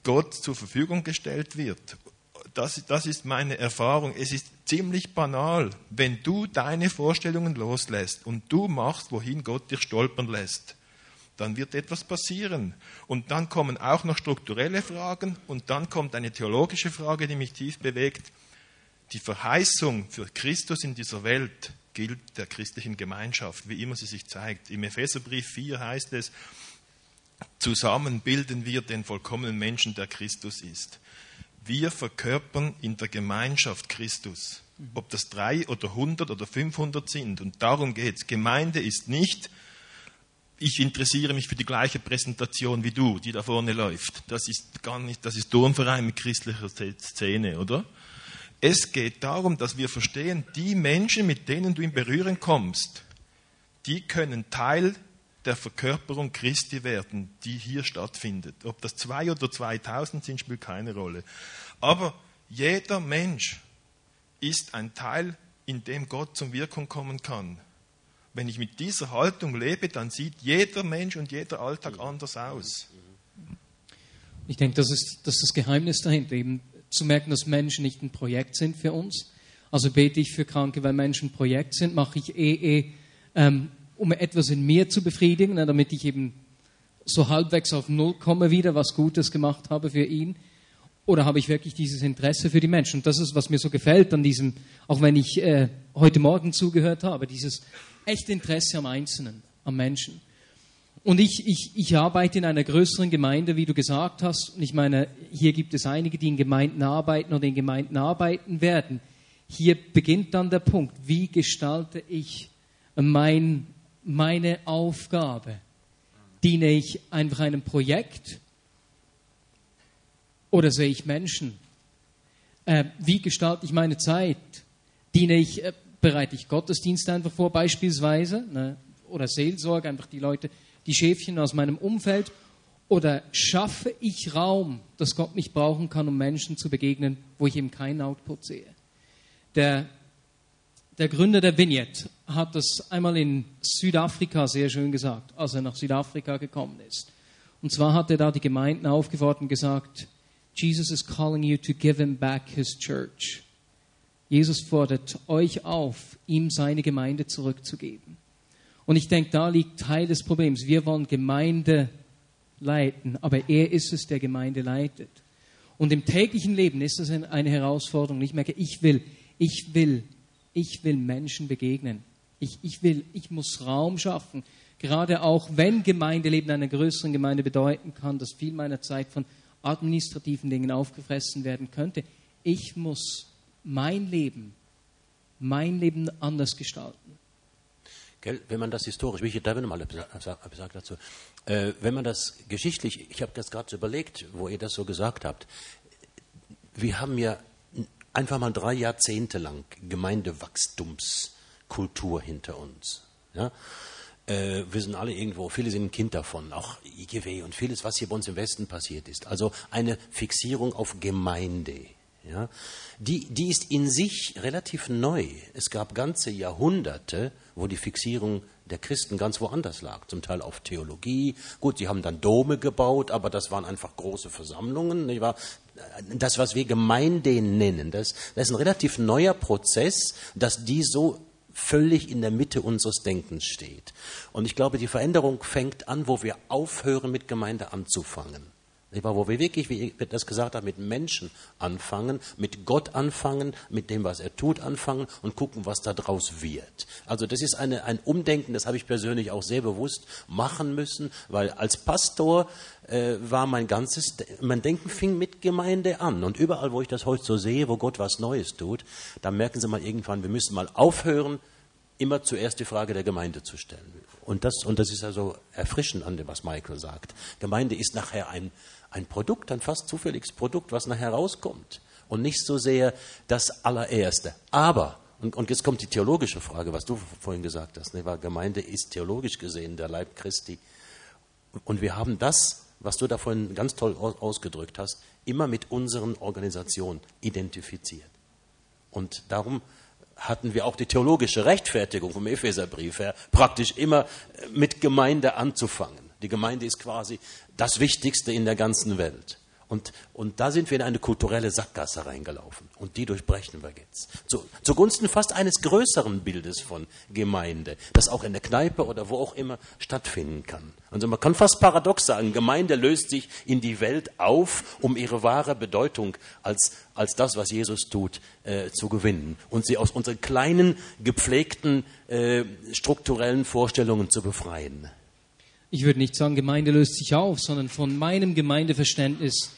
Gott zur Verfügung gestellt wird. Das, das ist meine Erfahrung. Es ist ziemlich banal, wenn du deine Vorstellungen loslässt und du machst, wohin Gott dich stolpern lässt dann wird etwas passieren. Und dann kommen auch noch strukturelle Fragen und dann kommt eine theologische Frage, die mich tief bewegt. Die Verheißung für Christus in dieser Welt gilt der christlichen Gemeinschaft, wie immer sie sich zeigt. Im Epheserbrief 4 heißt es, zusammen bilden wir den vollkommenen Menschen, der Christus ist. Wir verkörpern in der Gemeinschaft Christus. Ob das drei oder hundert oder fünfhundert sind. Und darum geht es. Gemeinde ist nicht ich interessiere mich für die gleiche Präsentation wie du, die da vorne läuft. Das ist gar nicht, das ist Turnverein mit christlicher Szene, oder? Es geht darum, dass wir verstehen, die Menschen, mit denen du in Berührung kommst, die können Teil der Verkörperung Christi werden, die hier stattfindet. Ob das zwei oder 2000 sind, spielt keine Rolle. Aber jeder Mensch ist ein Teil, in dem Gott zum Wirkung kommen kann. Wenn ich mit dieser Haltung lebe, dann sieht jeder Mensch und jeder Alltag anders aus. Ich denke, das ist, das, ist das Geheimnis dahinter, eben zu merken, dass Menschen nicht ein Projekt sind für uns. Also bete ich für Kranke, weil Menschen ein Projekt sind, mache ich eh, eh ähm, um etwas in mir zu befriedigen, damit ich eben so halbwegs auf Null komme wieder, was Gutes gemacht habe für ihn. Oder habe ich wirklich dieses Interesse für die Menschen? Und das ist, was mir so gefällt an diesem, auch wenn ich äh, heute Morgen zugehört habe, dieses echte Interesse am Einzelnen, am Menschen. Und ich, ich, ich arbeite in einer größeren Gemeinde, wie du gesagt hast. Und ich meine, hier gibt es einige, die in Gemeinden arbeiten oder in Gemeinden arbeiten werden. Hier beginnt dann der Punkt, wie gestalte ich mein, meine Aufgabe? Diene ich einfach einem Projekt oder sehe ich Menschen? Äh, wie gestalte ich meine Zeit? Diene ich äh, bereite ich Gottesdienst einfach vor, beispielsweise, ne? oder Seelsorge, einfach die Leute, die Schäfchen aus meinem Umfeld, oder schaffe ich Raum, dass Gott mich brauchen kann, um Menschen zu begegnen, wo ich eben keinen Output sehe. Der, der Gründer der Vignette hat das einmal in Südafrika sehr schön gesagt, als er nach Südafrika gekommen ist. Und zwar hat er da die Gemeinden aufgefordert und gesagt, Jesus is calling you to give him back his church. Jesus fordert euch auf, ihm seine Gemeinde zurückzugeben. Und ich denke, da liegt Teil des Problems. Wir wollen Gemeinde leiten, aber er ist es, der Gemeinde leitet. Und im täglichen Leben ist das eine Herausforderung. Ich merke, ich will, ich will, ich will Menschen begegnen. Ich, ich will, ich muss Raum schaffen. Gerade auch wenn Gemeindeleben einer größeren Gemeinde bedeuten kann, dass viel meiner Zeit von administrativen Dingen aufgefressen werden könnte. Ich muss mein Leben, mein Leben anders gestalten. Gell, wenn man das historisch, ich da mal gesagt dazu, äh, wenn man das geschichtlich, ich habe das gerade überlegt, wo ihr das so gesagt habt, wir haben ja einfach mal drei Jahrzehnte lang Gemeindewachstumskultur hinter uns. Ja? Äh, wir sind alle irgendwo, viele sind ein Kind davon, auch IGW und vieles, was hier bei uns im Westen passiert ist. Also eine Fixierung auf Gemeinde. Ja, die, die ist in sich relativ neu. Es gab ganze Jahrhunderte, wo die Fixierung der Christen ganz woanders lag, zum Teil auf Theologie. Gut, sie haben dann Dome gebaut, aber das waren einfach große Versammlungen. Nicht wahr? Das, was wir Gemeinde nennen, das, das ist ein relativ neuer Prozess, dass die so völlig in der Mitte unseres Denkens steht. Und ich glaube, die Veränderung fängt an, wo wir aufhören, mit Gemeinde anzufangen. Wo wir wirklich, wie ich das gesagt habe, mit Menschen anfangen, mit Gott anfangen, mit dem, was er tut, anfangen und gucken, was da draus wird. Also das ist eine, ein Umdenken, das habe ich persönlich auch sehr bewusst machen müssen, weil als Pastor äh, war mein ganzes, mein Denken fing mit Gemeinde an. Und überall, wo ich das heute so sehe, wo Gott was Neues tut, da merken Sie mal irgendwann, wir müssen mal aufhören, immer zuerst die Frage der Gemeinde zu stellen. Und das, und das ist also erfrischend an dem, was Michael sagt. Gemeinde ist nachher ein, ein Produkt, ein fast zufälliges Produkt, was nachher rauskommt. Und nicht so sehr das allererste. Aber, und, und jetzt kommt die theologische Frage, was du vorhin gesagt hast, ne, weil Gemeinde ist theologisch gesehen der Leib Christi. Und wir haben das, was du da vorhin ganz toll ausgedrückt hast, immer mit unseren Organisationen identifiziert. Und darum hatten wir auch die theologische Rechtfertigung vom Epheserbrief her, praktisch immer mit Gemeinde anzufangen. Die Gemeinde ist quasi das Wichtigste in der ganzen Welt. Und, und da sind wir in eine kulturelle Sackgasse reingelaufen. Und die durchbrechen wir jetzt. Zu, zugunsten fast eines größeren Bildes von Gemeinde, das auch in der Kneipe oder wo auch immer stattfinden kann. Also man kann fast paradox sagen, Gemeinde löst sich in die Welt auf, um ihre wahre Bedeutung als, als das, was Jesus tut, äh, zu gewinnen. Und sie aus unseren kleinen, gepflegten, äh, strukturellen Vorstellungen zu befreien ich würde nicht sagen, Gemeinde löst sich auf, sondern von meinem Gemeindeverständnis,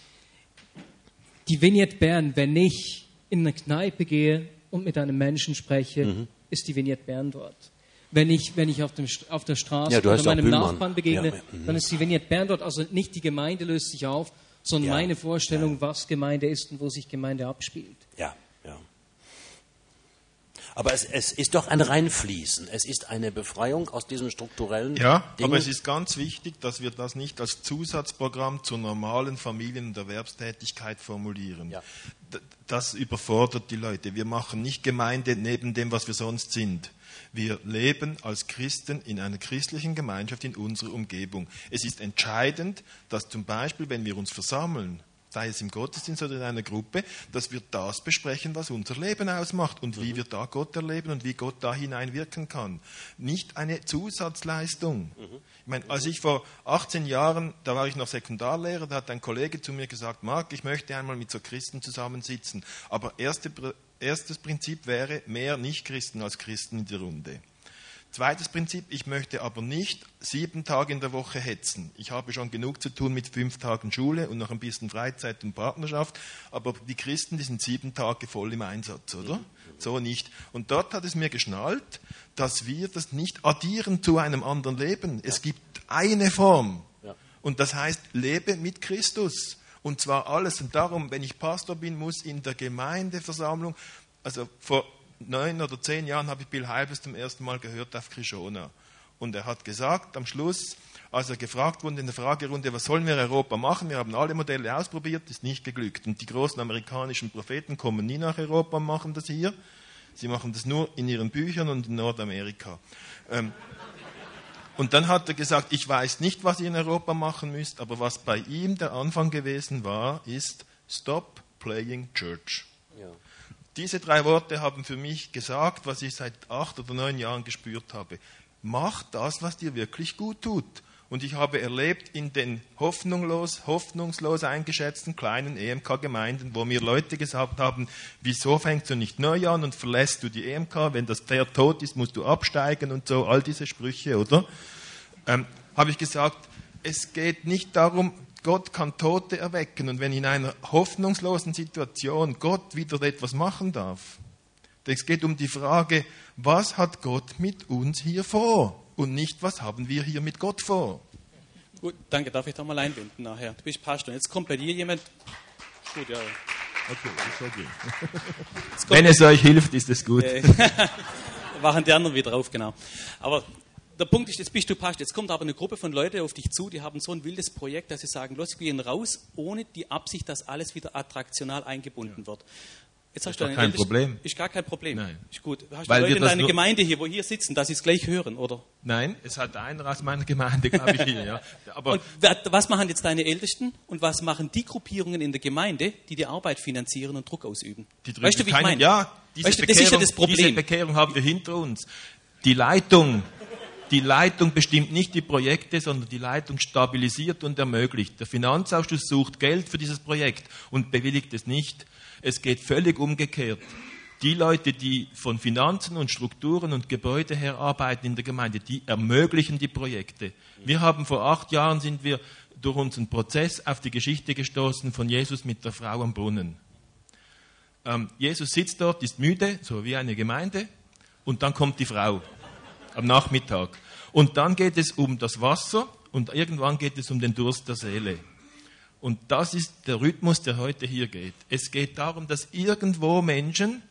die Vignette Bern, wenn ich in eine Kneipe gehe und mit einem Menschen spreche, mhm. ist die Vignette Bern dort. Wenn ich, wenn ich auf, dem, auf der Straße ja, oder meinem Nachbarn begegne, ja. mhm. dann ist die Vignette Bern dort. Also nicht die Gemeinde löst sich auf, sondern ja. meine Vorstellung, was Gemeinde ist und wo sich Gemeinde abspielt. Ja. Aber es, es, ist doch ein Reinfließen. Es ist eine Befreiung aus diesen strukturellen. Ja, Dingen. aber es ist ganz wichtig, dass wir das nicht als Zusatzprogramm zur normalen Familien- und Erwerbstätigkeit formulieren. Ja. Das überfordert die Leute. Wir machen nicht Gemeinde neben dem, was wir sonst sind. Wir leben als Christen in einer christlichen Gemeinschaft in unserer Umgebung. Es ist entscheidend, dass zum Beispiel, wenn wir uns versammeln, sei es im Gottesdienst oder in einer Gruppe, dass wir das besprechen, was unser Leben ausmacht und wie mhm. wir da Gott erleben und wie Gott da hineinwirken kann. Nicht eine Zusatzleistung. Mhm. Ich meine, als ich vor 18 Jahren, da war ich noch Sekundarlehrer, da hat ein Kollege zu mir gesagt, Marc, ich möchte einmal mit so Christen zusammensitzen, aber erste, erstes Prinzip wäre mehr Nicht-Christen als Christen in der Runde. Zweites Prinzip, ich möchte aber nicht sieben Tage in der Woche hetzen. Ich habe schon genug zu tun mit fünf Tagen Schule und noch ein bisschen Freizeit und Partnerschaft, aber die Christen, die sind sieben Tage voll im Einsatz, oder? So nicht. Und dort hat es mir geschnallt, dass wir das nicht addieren zu einem anderen Leben. Es gibt eine Form. Und das heißt, lebe mit Christus. Und zwar alles. Und darum, wenn ich Pastor bin, muss in der Gemeindeversammlung, also vor neun oder zehn Jahren habe ich Bill Heibels zum ersten Mal gehört auf Krishona. Und er hat gesagt am Schluss, als er gefragt wurde in der Fragerunde, was sollen wir in Europa machen? Wir haben alle Modelle ausprobiert, ist nicht geglückt. Und die großen amerikanischen Propheten kommen nie nach Europa und machen das hier. Sie machen das nur in ihren Büchern und in Nordamerika. Ähm, und dann hat er gesagt, ich weiß nicht, was ihr in Europa machen müsst, aber was bei ihm der Anfang gewesen war, ist Stop Playing Church. Diese drei Worte haben für mich gesagt, was ich seit acht oder neun Jahren gespürt habe. Mach das, was dir wirklich gut tut. Und ich habe erlebt in den hoffnungslos, hoffnungslos eingeschätzten kleinen EMK-Gemeinden, wo mir Leute gesagt haben, wieso fängst du nicht neu an und verlässt du die EMK, wenn das Pferd tot ist, musst du absteigen und so, all diese Sprüche, oder? Ähm, habe ich gesagt, es geht nicht darum, Gott kann Tote erwecken und wenn in einer hoffnungslosen Situation Gott wieder etwas machen darf, es geht um die Frage, was hat Gott mit uns hier vor und nicht, was haben wir hier mit Gott vor. Gut, danke. Darf ich da mal einbinden nachher? Du bist Pastor. Jetzt kommt bei dir jemand. Gut, ja. Okay, ist okay. Wenn es euch hilft, ist es gut. Wachen die anderen wieder auf, genau. Aber der Punkt ist, jetzt bist du Pastor. Jetzt kommt aber eine Gruppe von Leuten auf dich zu, die haben so ein wildes Projekt, dass sie sagen, los, wir gehen raus, ohne die Absicht, dass alles wieder attraktional eingebunden wird. Jetzt hast Ist du kein Ältesten- Problem. Ist gar kein Problem. Nein. Ist gut. Hast Weil du Leute in das deiner Gemeinde hier, wo hier sitzen, dass sie es gleich hören, oder? Nein, es hat einer aus meiner Gemeinde, glaube ich, hier. Ja. Aber Und was machen jetzt deine Ältesten und was machen die Gruppierungen in der Gemeinde, die die Arbeit finanzieren und Druck ausüben? die drücken weißt du, wie ich keinen- meine? Ja, diese, Weißt du, das Bekehrung, ist ja das diese Problem. Bekehrung haben wir hinter uns. Die Leitung, die Leitung bestimmt nicht die Projekte, sondern die Leitung stabilisiert und ermöglicht. Der Finanzausschuss sucht Geld für dieses Projekt und bewilligt es nicht. Es geht völlig umgekehrt. Die Leute, die von Finanzen und Strukturen und Gebäude her arbeiten in der Gemeinde, die ermöglichen die Projekte. Wir haben vor acht Jahren sind wir durch unseren Prozess auf die Geschichte gestoßen von Jesus mit der Frau am Brunnen. Ähm, Jesus sitzt dort, ist müde, so wie eine Gemeinde, und dann kommt die Frau am Nachmittag. Und dann geht es um das Wasser und irgendwann geht es um den Durst der Seele. Und das ist der Rhythmus, der heute hier geht. Es geht darum, dass irgendwo Menschen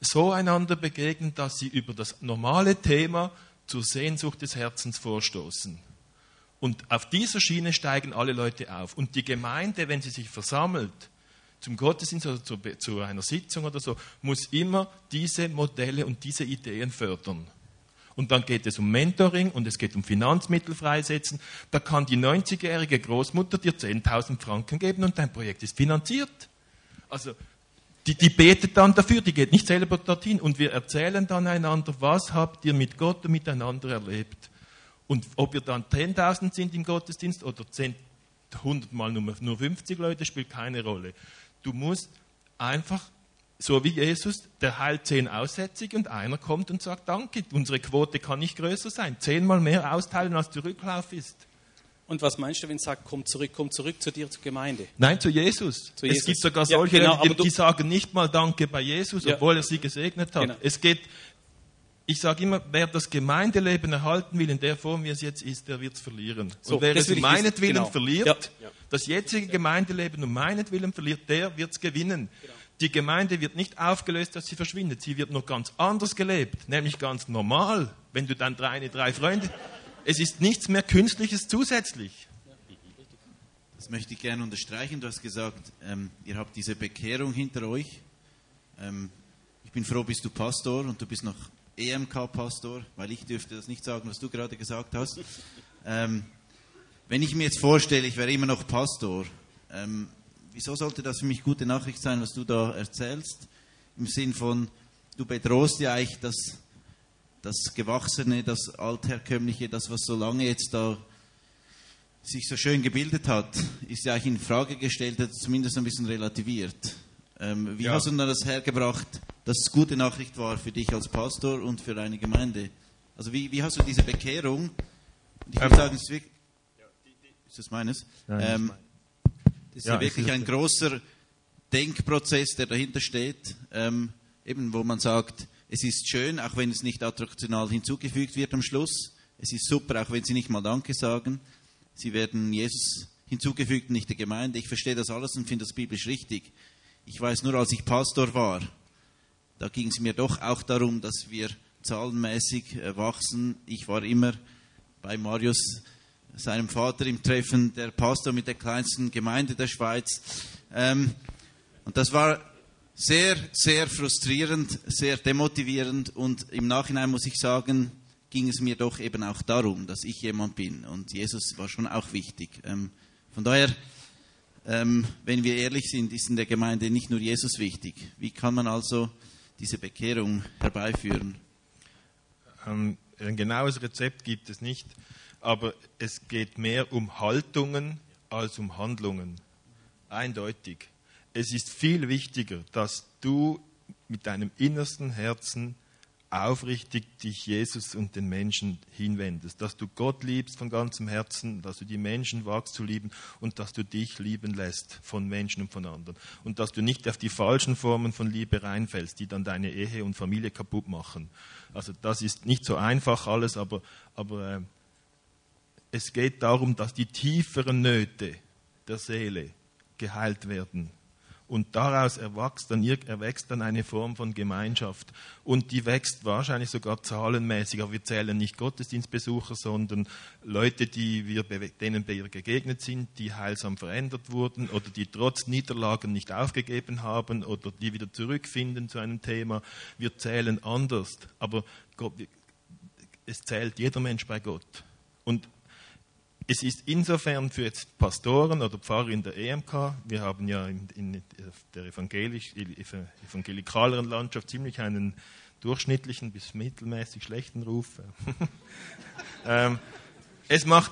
so einander begegnen, dass sie über das normale Thema zur Sehnsucht des Herzens vorstoßen. Und auf dieser Schiene steigen alle Leute auf. Und die Gemeinde, wenn sie sich versammelt, zum Gottesdienst oder zu, zu einer Sitzung oder so, muss immer diese Modelle und diese Ideen fördern. Und dann geht es um Mentoring und es geht um Finanzmittel freisetzen. Da kann die 90-jährige Großmutter dir 10.000 Franken geben und dein Projekt ist finanziert. Also die, die betet dann dafür, die geht nicht selber dorthin und wir erzählen dann einander, was habt ihr mit Gott und miteinander erlebt. Und ob wir dann 10.000 sind im Gottesdienst oder 10, 100 mal nur, nur 50 Leute, spielt keine Rolle. Du musst einfach, so wie Jesus, der heilt 10 Aussätzige und einer kommt und sagt, danke, unsere Quote kann nicht größer sein. Zehnmal mehr austeilen, als der Rücklauf ist. Und was meinst du, wenn es sagt, komm zurück, komm zurück zu dir, zur Gemeinde? Nein, zu Jesus. Zu Es Jesus. gibt sogar Ja, solche, genau, Leute, die, die sagen nicht mal Danke bei Jesus, Ja. obwohl er sie gesegnet hat. Genau. Es geht, ich sage immer, wer das Gemeindeleben erhalten will in der Form, wie es jetzt ist, der wird es verlieren. So, Und wer es um meinetwillen Genau. verliert, Ja. das jetzige Gemeindeleben um meinetwillen verliert, der wird es gewinnen. Genau. Die Gemeinde wird nicht aufgelöst, dass sie verschwindet. Sie wird nur ganz anders gelebt, nämlich ganz normal. Wenn du dann drei, drei Freunde, es ist nichts mehr Künstliches zusätzlich. Das möchte ich gerne unterstreichen. Du hast gesagt, ähm, ihr habt diese Bekehrung hinter euch. Ähm, ich bin froh, bist du Pastor und du bist noch EMK-Pastor, weil ich dürfte das nicht sagen, was du gerade gesagt hast. Ähm, wenn ich mir jetzt vorstelle, ich wäre immer noch Pastor, ähm, wieso sollte das für mich gute Nachricht sein, was du da erzählst? Im Sinn von, du bedrohst ja eigentlich das, das Gewachsene, das Altherkömmliche, das, was so lange jetzt da sich so schön gebildet hat, ist ja eigentlich in Frage gestellt, zumindest ein bisschen relativiert. Ähm, wie Ja. hast du denn das hergebracht, dass es gute Nachricht war für dich als Pastor und für deine Gemeinde? Also wie, wie hast du diese Bekehrung? Und ich würde Ähm, sagen, es ist, wirklich, ist das meines? Nein, das ist ähm, mein- das ist Ja, ja, wirklich ein großer Denkprozess, der dahinter steht, ähm, eben wo man sagt, es ist schön, auch wenn es nicht attraktional hinzugefügt wird am Schluss. Es ist super, auch wenn sie nicht mal Danke sagen. Sie werden Jesus hinzugefügt, nicht der Gemeinde. Ich verstehe das alles und finde das biblisch richtig. Ich weiß nur, als ich Pastor war, da ging es mir doch auch darum, dass wir zahlenmäßig äh, wachsen. Ich war immer bei Marius, seinem Vater, im Treffen der Pastor mit der kleinsten Gemeinde der Schweiz. Ähm, und das war sehr, sehr frustrierend, sehr demotivierend und im Nachhinein muss ich sagen, ging es mir doch eben auch darum, dass ich jemand bin und Jesus war schon auch wichtig. Ähm, von daher, ähm, wenn wir ehrlich sind, ist in der Gemeinde nicht nur Jesus wichtig. Wie kann man also diese Bekehrung herbeiführen? Ähm, ein genaues Rezept gibt es nicht, aber es geht mehr um Haltungen als um Handlungen. Eindeutig. Es ist viel wichtiger, dass du mit deinem innersten Herzen aufrichtig dich Jesus und den Menschen hinwendest, dass du Gott liebst von ganzem Herzen, dass du die Menschen wagst zu lieben und dass du dich lieben lässt von Menschen und von anderen und dass du nicht auf die falschen Formen von Liebe reinfällst, die dann deine Ehe und Familie kaputt machen. Also das ist nicht so einfach alles, aber, aber äh, es geht darum, dass die tieferen Nöte der Seele geheilt werden. Und daraus erwächst dann, erwächst dann eine Form von Gemeinschaft. Und die wächst wahrscheinlich sogar zahlenmäßig. Aber wir zählen nicht Gottesdienstbesucher, sondern Leute, die wir, denen wir gegegnet sind, die heilsam verändert wurden oder die trotz Niederlagen nicht aufgegeben haben oder die wieder zurückfinden zu einem Thema. Wir zählen anders. Aber Gott, es zählt jeder Mensch bei Gott. Und es ist insofern für jetzt Pastoren oder Pfarrer in der EMK, wir haben ja in, in der evangelisch, evangelikaleren Landschaft ziemlich einen durchschnittlichen bis mittelmäßig schlechten Ruf. ähm, es macht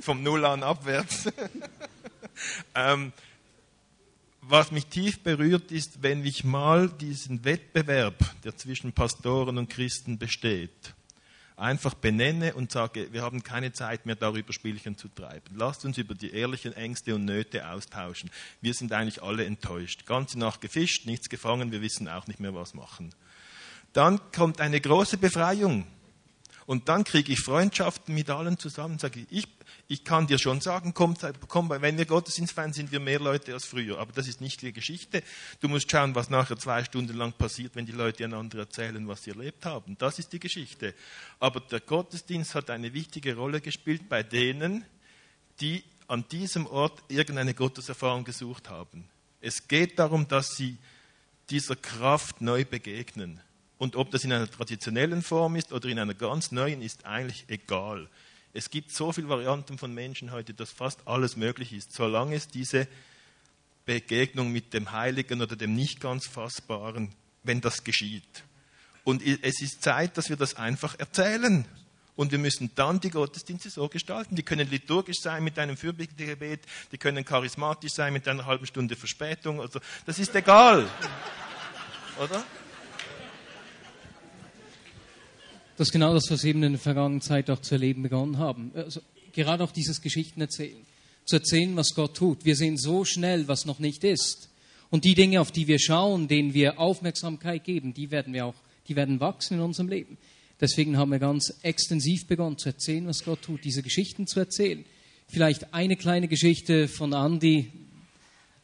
vom Null an abwärts. ähm, was mich tief berührt ist, wenn ich mal diesen Wettbewerb, der zwischen Pastoren und Christen besteht, einfach benenne und sage, wir haben keine Zeit mehr darüber Spielchen zu treiben. Lasst uns über die ehrlichen Ängste und Nöte austauschen. Wir sind eigentlich alle enttäuscht. Ganze Nacht gefischt, nichts gefangen, wir wissen auch nicht mehr, was machen. Dann kommt eine große Befreiung. Und dann kriege ich Freundschaften mit allen zusammen. Sage ich, ich ich kann dir schon sagen, komm, komm, wenn wir Gottesdienst feiern, sind wir mehr Leute als früher. Aber das ist nicht die Geschichte. Du musst schauen, was nachher zwei Stunden lang passiert, wenn die Leute einander erzählen, was sie erlebt haben. Das ist die Geschichte. Aber der Gottesdienst hat eine wichtige Rolle gespielt bei denen, die an diesem Ort irgendeine Gotteserfahrung gesucht haben. Es geht darum, dass sie dieser Kraft neu begegnen. Und ob das in einer traditionellen Form ist oder in einer ganz neuen, ist eigentlich egal. Es gibt so viele Varianten von Menschen heute, dass fast alles möglich ist, solange es diese Begegnung mit dem Heiligen oder dem nicht ganz Fassbaren, wenn das geschieht. Und es ist Zeit, dass wir das einfach erzählen. Und wir müssen dann die Gottesdienste so gestalten. Die können liturgisch sein mit einem Fürbittegebet, die können charismatisch sein mit einer halben Stunde Verspätung. Also, das ist egal. Oder? Das ist genau das, was wir eben in der vergangenen Zeit auch zu erleben begonnen haben. Also, gerade auch dieses Geschichten erzählen. Zu erzählen, was Gott tut. Wir sehen so schnell, was noch nicht ist. Und die Dinge, auf die wir schauen, denen wir Aufmerksamkeit geben, die werden wir auch, die werden wachsen in unserem Leben. Deswegen haben wir ganz extensiv begonnen zu erzählen, was Gott tut, diese Geschichten zu erzählen. Vielleicht eine kleine Geschichte von Andy.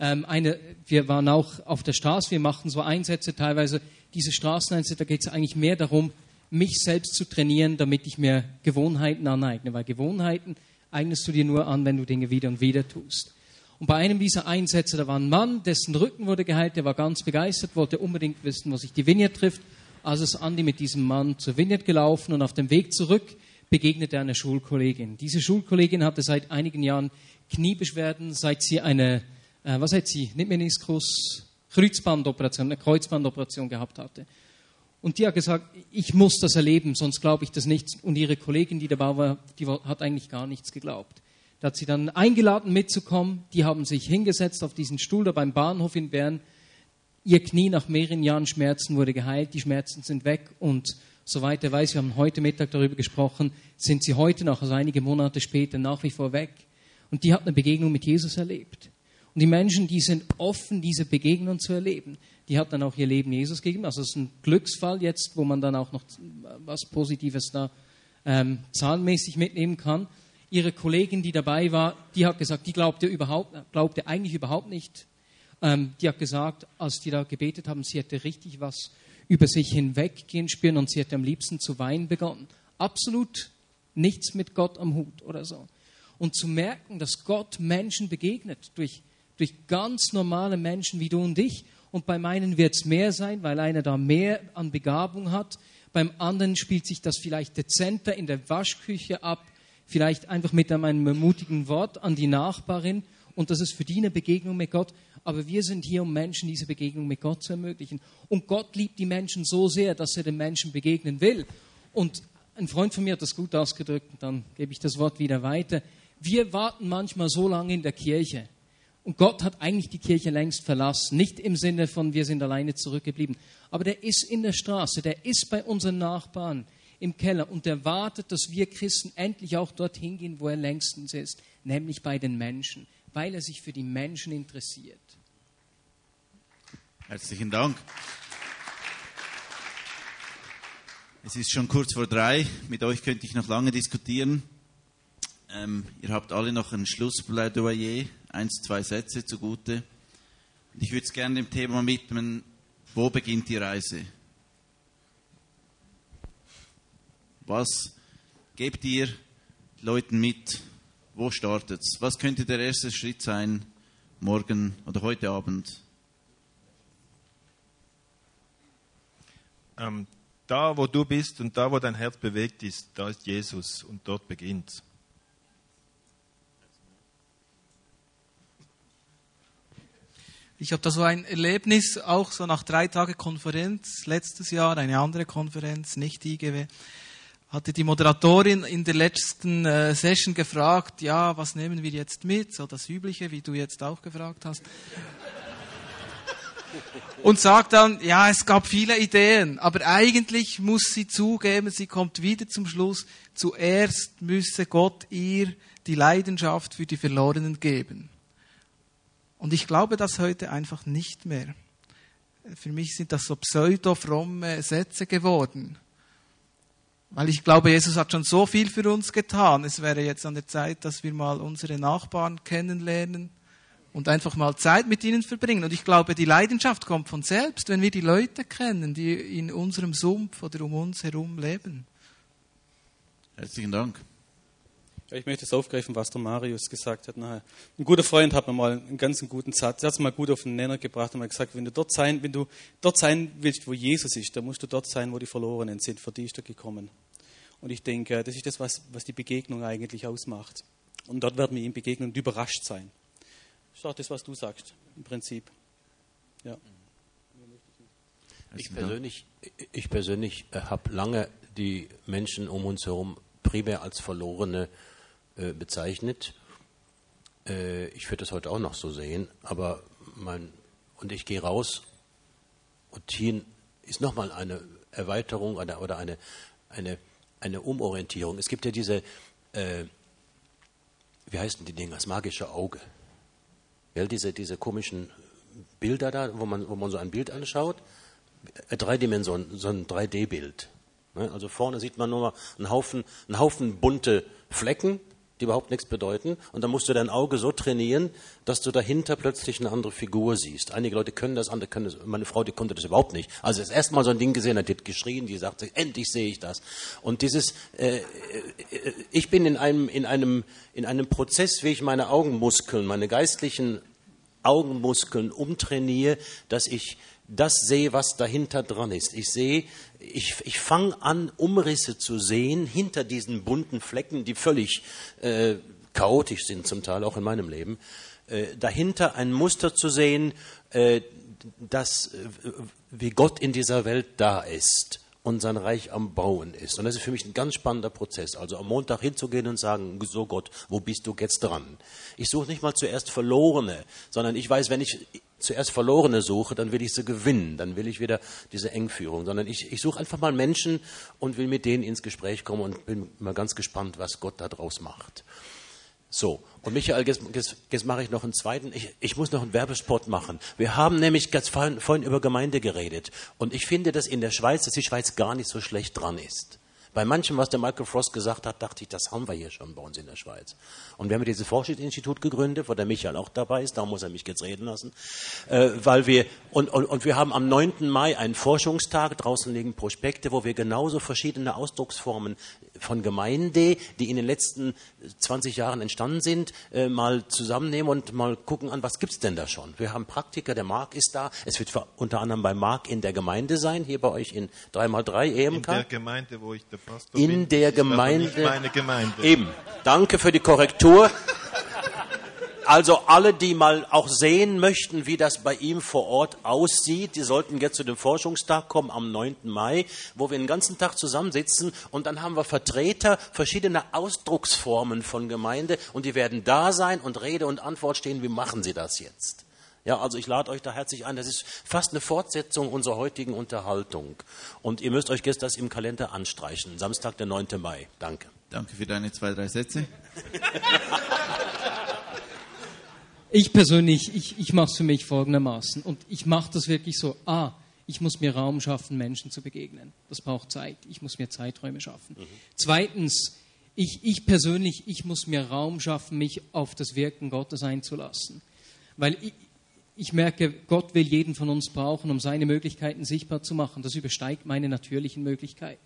Ähm, eine, wir waren auch auf der Straße, wir machten so Einsätze teilweise. Diese Straßeneinsätze, da geht es eigentlich mehr darum, mich selbst zu trainieren, damit ich mir Gewohnheiten aneigne. Weil Gewohnheiten eignest du dir nur an, wenn du Dinge wieder und wieder tust. Und bei einem dieser Einsätze, da war ein Mann, dessen Rücken wurde geheilt, der war ganz begeistert, wollte unbedingt wissen, was sich die Vineyard trifft. Also ist Andi mit diesem Mann zur Vineyard gelaufen und auf dem Weg zurück begegnete er einer Schulkollegin. Diese Schulkollegin hatte seit einigen Jahren Kniebeschwerden, seit sie eine, äh, was hat sie, nicht Meniskus, Kreuzbandoperation, eine Kreuzbandoperation gehabt hatte. Und die hat gesagt, ich muss das erleben, sonst glaube ich das nicht. Und ihre Kollegin, die dabei war, die hat eigentlich gar nichts geglaubt. Da hat sie dann eingeladen mitzukommen. Die haben sich hingesetzt auf diesen Stuhl da beim Bahnhof in Bern. Ihr Knie nach mehreren Jahren Schmerzen wurde geheilt. Die Schmerzen sind weg und soweit er weiß, wir haben heute Mittag darüber gesprochen, sind sie heute noch, also einige Monate später, nach wie vor weg. Und die hat eine Begegnung mit Jesus erlebt. Und die Menschen, die sind offen, diese Begegnung zu erleben die hat dann auch ihr Leben Jesus gegeben. Also es ist ein Glücksfall jetzt, wo man dann auch noch was Positives da ähm, zahlenmäßig mitnehmen kann. Ihre Kollegin, die dabei war, die hat gesagt, die glaubte, überhaupt, glaubte eigentlich überhaupt nicht. Ähm, die hat gesagt, als die da gebetet haben, sie hätte richtig was über sich hinweggehen spüren und sie hätte am liebsten zu weinen begonnen. Absolut nichts mit Gott am Hut oder so. Und zu merken, dass Gott Menschen begegnet, durch, durch ganz normale Menschen wie du und ich und beim einen wird es mehr sein, weil einer da mehr an Begabung hat. Beim anderen spielt sich das vielleicht dezenter in der Waschküche ab, vielleicht einfach mit einem ermutigen Wort an die Nachbarin. Und das ist für die eine Begegnung mit Gott. Aber wir sind hier, um Menschen diese Begegnung mit Gott zu ermöglichen. Und Gott liebt die Menschen so sehr, dass er den Menschen begegnen will. Und ein Freund von mir hat das gut ausgedrückt, und dann gebe ich das Wort wieder weiter. Wir warten manchmal so lange in der Kirche, und Gott hat eigentlich die Kirche längst verlassen. Nicht im Sinne von, wir sind alleine zurückgeblieben. Aber der ist in der Straße, der ist bei unseren Nachbarn im Keller und der wartet, dass wir Christen endlich auch dorthin gehen, wo er längstens ist, nämlich bei den Menschen, weil er sich für die Menschen interessiert. Herzlichen Dank. Es ist schon kurz vor drei. Mit euch könnte ich noch lange diskutieren. Ähm, ihr habt alle noch ein Schlussplädoyer, eins, zwei Sätze zugute. Ich würde es gerne dem Thema widmen, wo beginnt die Reise? Was gebt ihr Leuten mit? Wo startet es? Was könnte der erste Schritt sein, morgen oder heute Abend? Ähm, da, wo du bist und da, wo dein Herz bewegt ist, da ist Jesus und dort beginnt Ich habe da so ein Erlebnis, auch so nach drei Tagen Konferenz letztes Jahr, eine andere Konferenz, nicht IGW, hatte die Moderatorin in der letzten äh, Session gefragt, ja, was nehmen wir jetzt mit? So das Übliche, wie du jetzt auch gefragt hast. Und sagt dann, ja, es gab viele Ideen, aber eigentlich muss sie zugeben, sie kommt wieder zum Schluss, zuerst müsse Gott ihr die Leidenschaft für die Verlorenen geben. Und ich glaube das heute einfach nicht mehr. Für mich sind das so pseudo-fromme Sätze geworden. Weil ich glaube, Jesus hat schon so viel für uns getan. Es wäre jetzt an der Zeit, dass wir mal unsere Nachbarn kennenlernen und einfach mal Zeit mit ihnen verbringen. Und ich glaube, die Leidenschaft kommt von selbst, wenn wir die Leute kennen, die in unserem Sumpf oder um uns herum leben. Herzlichen Dank. Ich möchte es aufgreifen, was der Marius gesagt hat. Nachher. Ein guter Freund hat mir mal einen ganz guten Satz, er hat es mal gut auf den Nenner gebracht und hat gesagt, wenn du dort sein, wenn du dort sein willst, wo Jesus ist, dann musst du dort sein, wo die Verlorenen sind. Für die ist er gekommen. Und ich denke, das ist das, was, was die Begegnung eigentlich ausmacht. Und dort werden wir ihm begegnen und überrascht sein. Das ist auch das, was du sagst, im Prinzip. Ja. Ich persönlich, ich persönlich äh, habe lange die Menschen um uns herum primär als Verlorene äh, bezeichnet. Äh, ich würde das heute auch noch so sehen, aber mein, und ich gehe raus und hier ist nochmal eine Erweiterung oder, oder eine, eine, eine Umorientierung. Es gibt ja diese, äh, wie heißen die Dinge, das magische Auge. Ja, diese, diese komischen Bilder da, wo man, wo man so ein Bild anschaut, äh, drei Dimensionen, so ein 3D-Bild. Ne, also vorne sieht man nur einen Haufen, einen Haufen bunte Flecken, die überhaupt nichts bedeuten. Und dann musst du dein Auge so trainieren, dass du dahinter plötzlich eine andere Figur siehst. Einige Leute können das, andere können das. Meine Frau, die konnte das überhaupt nicht. Also das erste Mal so ein Ding gesehen hat, die hat geschrien, die sagt, endlich sehe ich das. Und dieses, äh, äh, ich bin in einem, in einem, in einem Prozess, wie ich meine Augenmuskeln, meine geistlichen Augenmuskeln umtrainiere, dass ich das sehe, was dahinter dran ist. Ich sehe, ich, ich fange an, Umrisse zu sehen hinter diesen bunten Flecken, die völlig äh, chaotisch sind, zum Teil auch in meinem Leben. Äh, dahinter ein Muster zu sehen, äh, das, äh, wie Gott in dieser Welt da ist und sein Reich am Bauen ist. Und das ist für mich ein ganz spannender Prozess. Also am Montag hinzugehen und sagen, so Gott, wo bist du jetzt dran? Ich suche nicht mal zuerst Verlorene, sondern ich weiß, wenn ich zuerst Verlorene suche, dann will ich sie gewinnen, dann will ich wieder diese Engführung, sondern ich, ich suche einfach mal Menschen und will mit denen ins Gespräch kommen und bin mal ganz gespannt, was Gott da draus macht. So, und Michael, jetzt, jetzt, jetzt mache ich noch einen zweiten. Ich, ich muss noch einen Werbespot machen. Wir haben nämlich ganz vorhin, vorhin über Gemeinde geredet. Und ich finde, dass in der Schweiz, dass die Schweiz gar nicht so schlecht dran ist. Bei manchem, was der Michael Frost gesagt hat, dachte ich, das haben wir hier schon bei uns in der Schweiz. Und wir haben dieses Forschungsinstitut gegründet, wo der Michael auch dabei ist, da muss er mich jetzt reden lassen, äh, weil wir, und, und, und wir haben am 9. Mai einen Forschungstag, draußen liegen Prospekte, wo wir genauso verschiedene Ausdrucksformen von Gemeinde, die in den letzten 20 Jahren entstanden sind, äh, mal zusammennehmen und mal gucken an, was gibt's denn da schon. Wir haben Praktiker, der Marc ist da, es wird unter anderem bei Marc in der Gemeinde sein, hier bei euch in 3x3 EMK. In der Gemeinde, wo ich Pastor in der Gemeinde. meine Gemeinde. Eben. Danke für die Korrektur. Also alle, die mal auch sehen möchten, wie das bei ihm vor Ort aussieht, die sollten jetzt zu dem Forschungstag kommen am 9. Mai, wo wir den ganzen Tag zusammensitzen und dann haben wir Vertreter verschiedener Ausdrucksformen von Gemeinde und die werden da sein und Rede und Antwort stehen, wie machen sie das jetzt? Ja, also ich lade euch da herzlich ein. Das ist fast eine Fortsetzung unserer heutigen Unterhaltung. Und ihr müsst euch das im Kalender anstreichen. Samstag, der 9. Mai. Danke. Danke für deine zwei, drei Sätze. Ich persönlich, ich, ich mache es für mich folgendermaßen. Und ich mache das wirklich so. Ah, ich muss mir Raum schaffen, Menschen zu begegnen. Das braucht Zeit. Ich muss mir Zeiträume schaffen. Mhm. Zweitens, ich, ich persönlich, ich muss mir Raum schaffen, mich auf das Wirken Gottes einzulassen. Weil ich, ich merke, Gott will jeden von uns brauchen, um seine Möglichkeiten sichtbar zu machen. Das übersteigt meine natürlichen Möglichkeiten.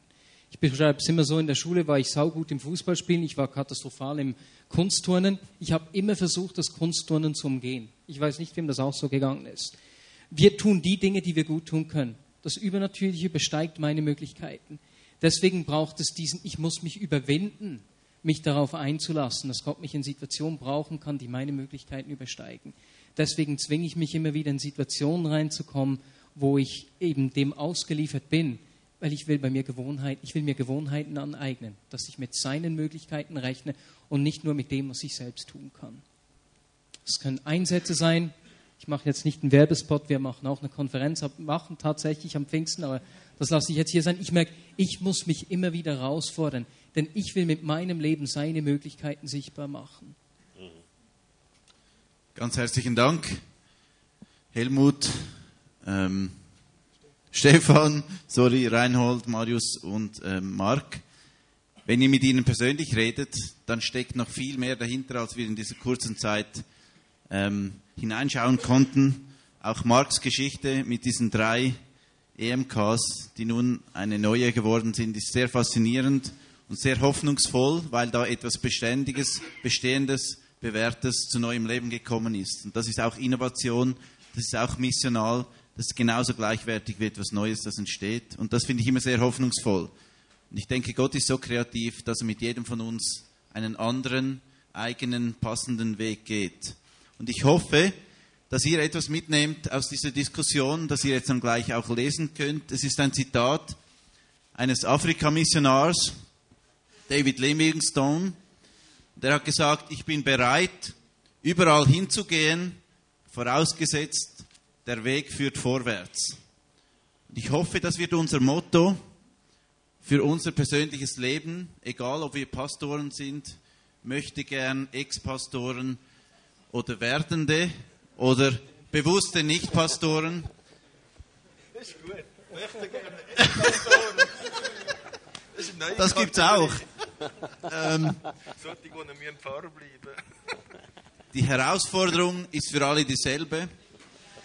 Ich beschreibe es immer so, in der Schule war ich saugut im Fußballspielen, ich war katastrophal im Kunstturnen. Ich habe immer versucht, das Kunstturnen zu umgehen. Ich weiß nicht, wem das auch so gegangen ist. Wir tun die Dinge, die wir gut tun können. Das Übernatürliche übersteigt meine Möglichkeiten. Deswegen braucht es diesen, ich muss mich überwinden, mich darauf einzulassen, dass Gott mich in Situationen brauchen kann, die meine Möglichkeiten übersteigen. Deswegen zwinge ich mich immer wieder in Situationen reinzukommen, wo ich eben dem ausgeliefert bin, weil ich will bei mir Gewohnheiten, ich will mir Gewohnheiten aneignen, dass ich mit seinen Möglichkeiten rechne und nicht nur mit dem, was ich selbst tun kann. Es können Einsätze sein. Ich mache jetzt nicht einen Werbespot, wir machen auch eine Konferenz, machen tatsächlich am Pfingsten, aber das lasse ich jetzt hier sein. Ich merke, ich muss mich immer wieder herausfordern, denn ich will mit meinem Leben seine Möglichkeiten sichtbar machen. Ganz herzlichen Dank, Helmut, ähm, Stefan, sorry, Reinhold, Marius und ähm, Marc. Wenn ihr mit ihnen persönlich redet, dann steckt noch viel mehr dahinter, als wir in dieser kurzen Zeit ähm, hineinschauen konnten. Auch Marks Geschichte mit diesen drei EMKs, die nun eine neue geworden sind, ist sehr faszinierend und sehr hoffnungsvoll, weil da etwas Beständiges, Bestehendes Bewährtes zu neuem Leben gekommen ist. Und das ist auch Innovation, das ist auch missional, das ist genauso gleichwertig wie etwas Neues, das entsteht. Und das finde ich immer sehr hoffnungsvoll. Und ich denke, Gott ist so kreativ, dass er mit jedem von uns einen anderen, eigenen, passenden Weg geht. Und ich hoffe, dass ihr etwas mitnehmt aus dieser Diskussion, das ihr jetzt dann gleich auch lesen könnt. Es ist ein Zitat eines Afrika-Missionars, David Livingstone, der hat gesagt, ich bin bereit, überall hinzugehen, vorausgesetzt, der Weg führt vorwärts. Und ich hoffe, das wird unser Motto für unser persönliches Leben, egal ob wir Pastoren sind, möchte gern Ex-Pastoren oder werdende oder bewusste Nicht-Pastoren. Das ist gut. Möchte gerne Ex-Pastoren. Das gibt's auch. Ähm, die Herausforderung ist für alle dieselbe.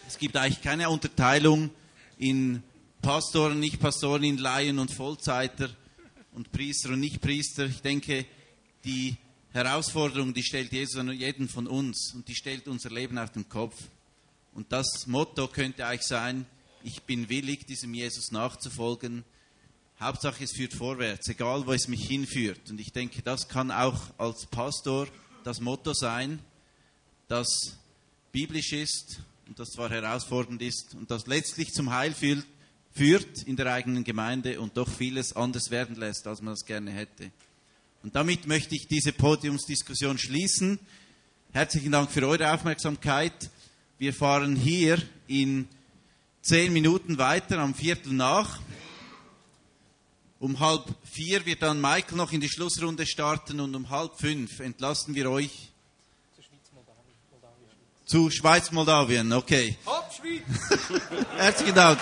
Es gibt eigentlich keine Unterteilung in Pastoren, Nicht-Pastoren, in Laien und Vollzeiter und Priester und Nicht-Priester. Ich denke, die Herausforderung, die stellt jeden von uns und die stellt unser Leben auf den Kopf. Und das Motto könnte eigentlich sein, ich bin willig, diesem Jesus nachzufolgen, Hauptsache es führt vorwärts, egal wo es mich hinführt. Und ich denke, das kann auch als Pastor das Motto sein, das biblisch ist und das zwar herausfordernd ist und das letztlich zum Heil führt, führt in der eigenen Gemeinde und doch vieles anders werden lässt, als man das gerne hätte. Und damit möchte ich diese Podiumsdiskussion schließen. Herzlichen Dank für eure Aufmerksamkeit. Wir fahren hier in zehn Minuten weiter am Viertel nach. Um halb vier wird dann Michael noch in die Schlussrunde starten und um halb fünf entlassen wir euch zu Schweiz-Moldawien. Okay. Hopp, Schweiz! Herzlichen Dank.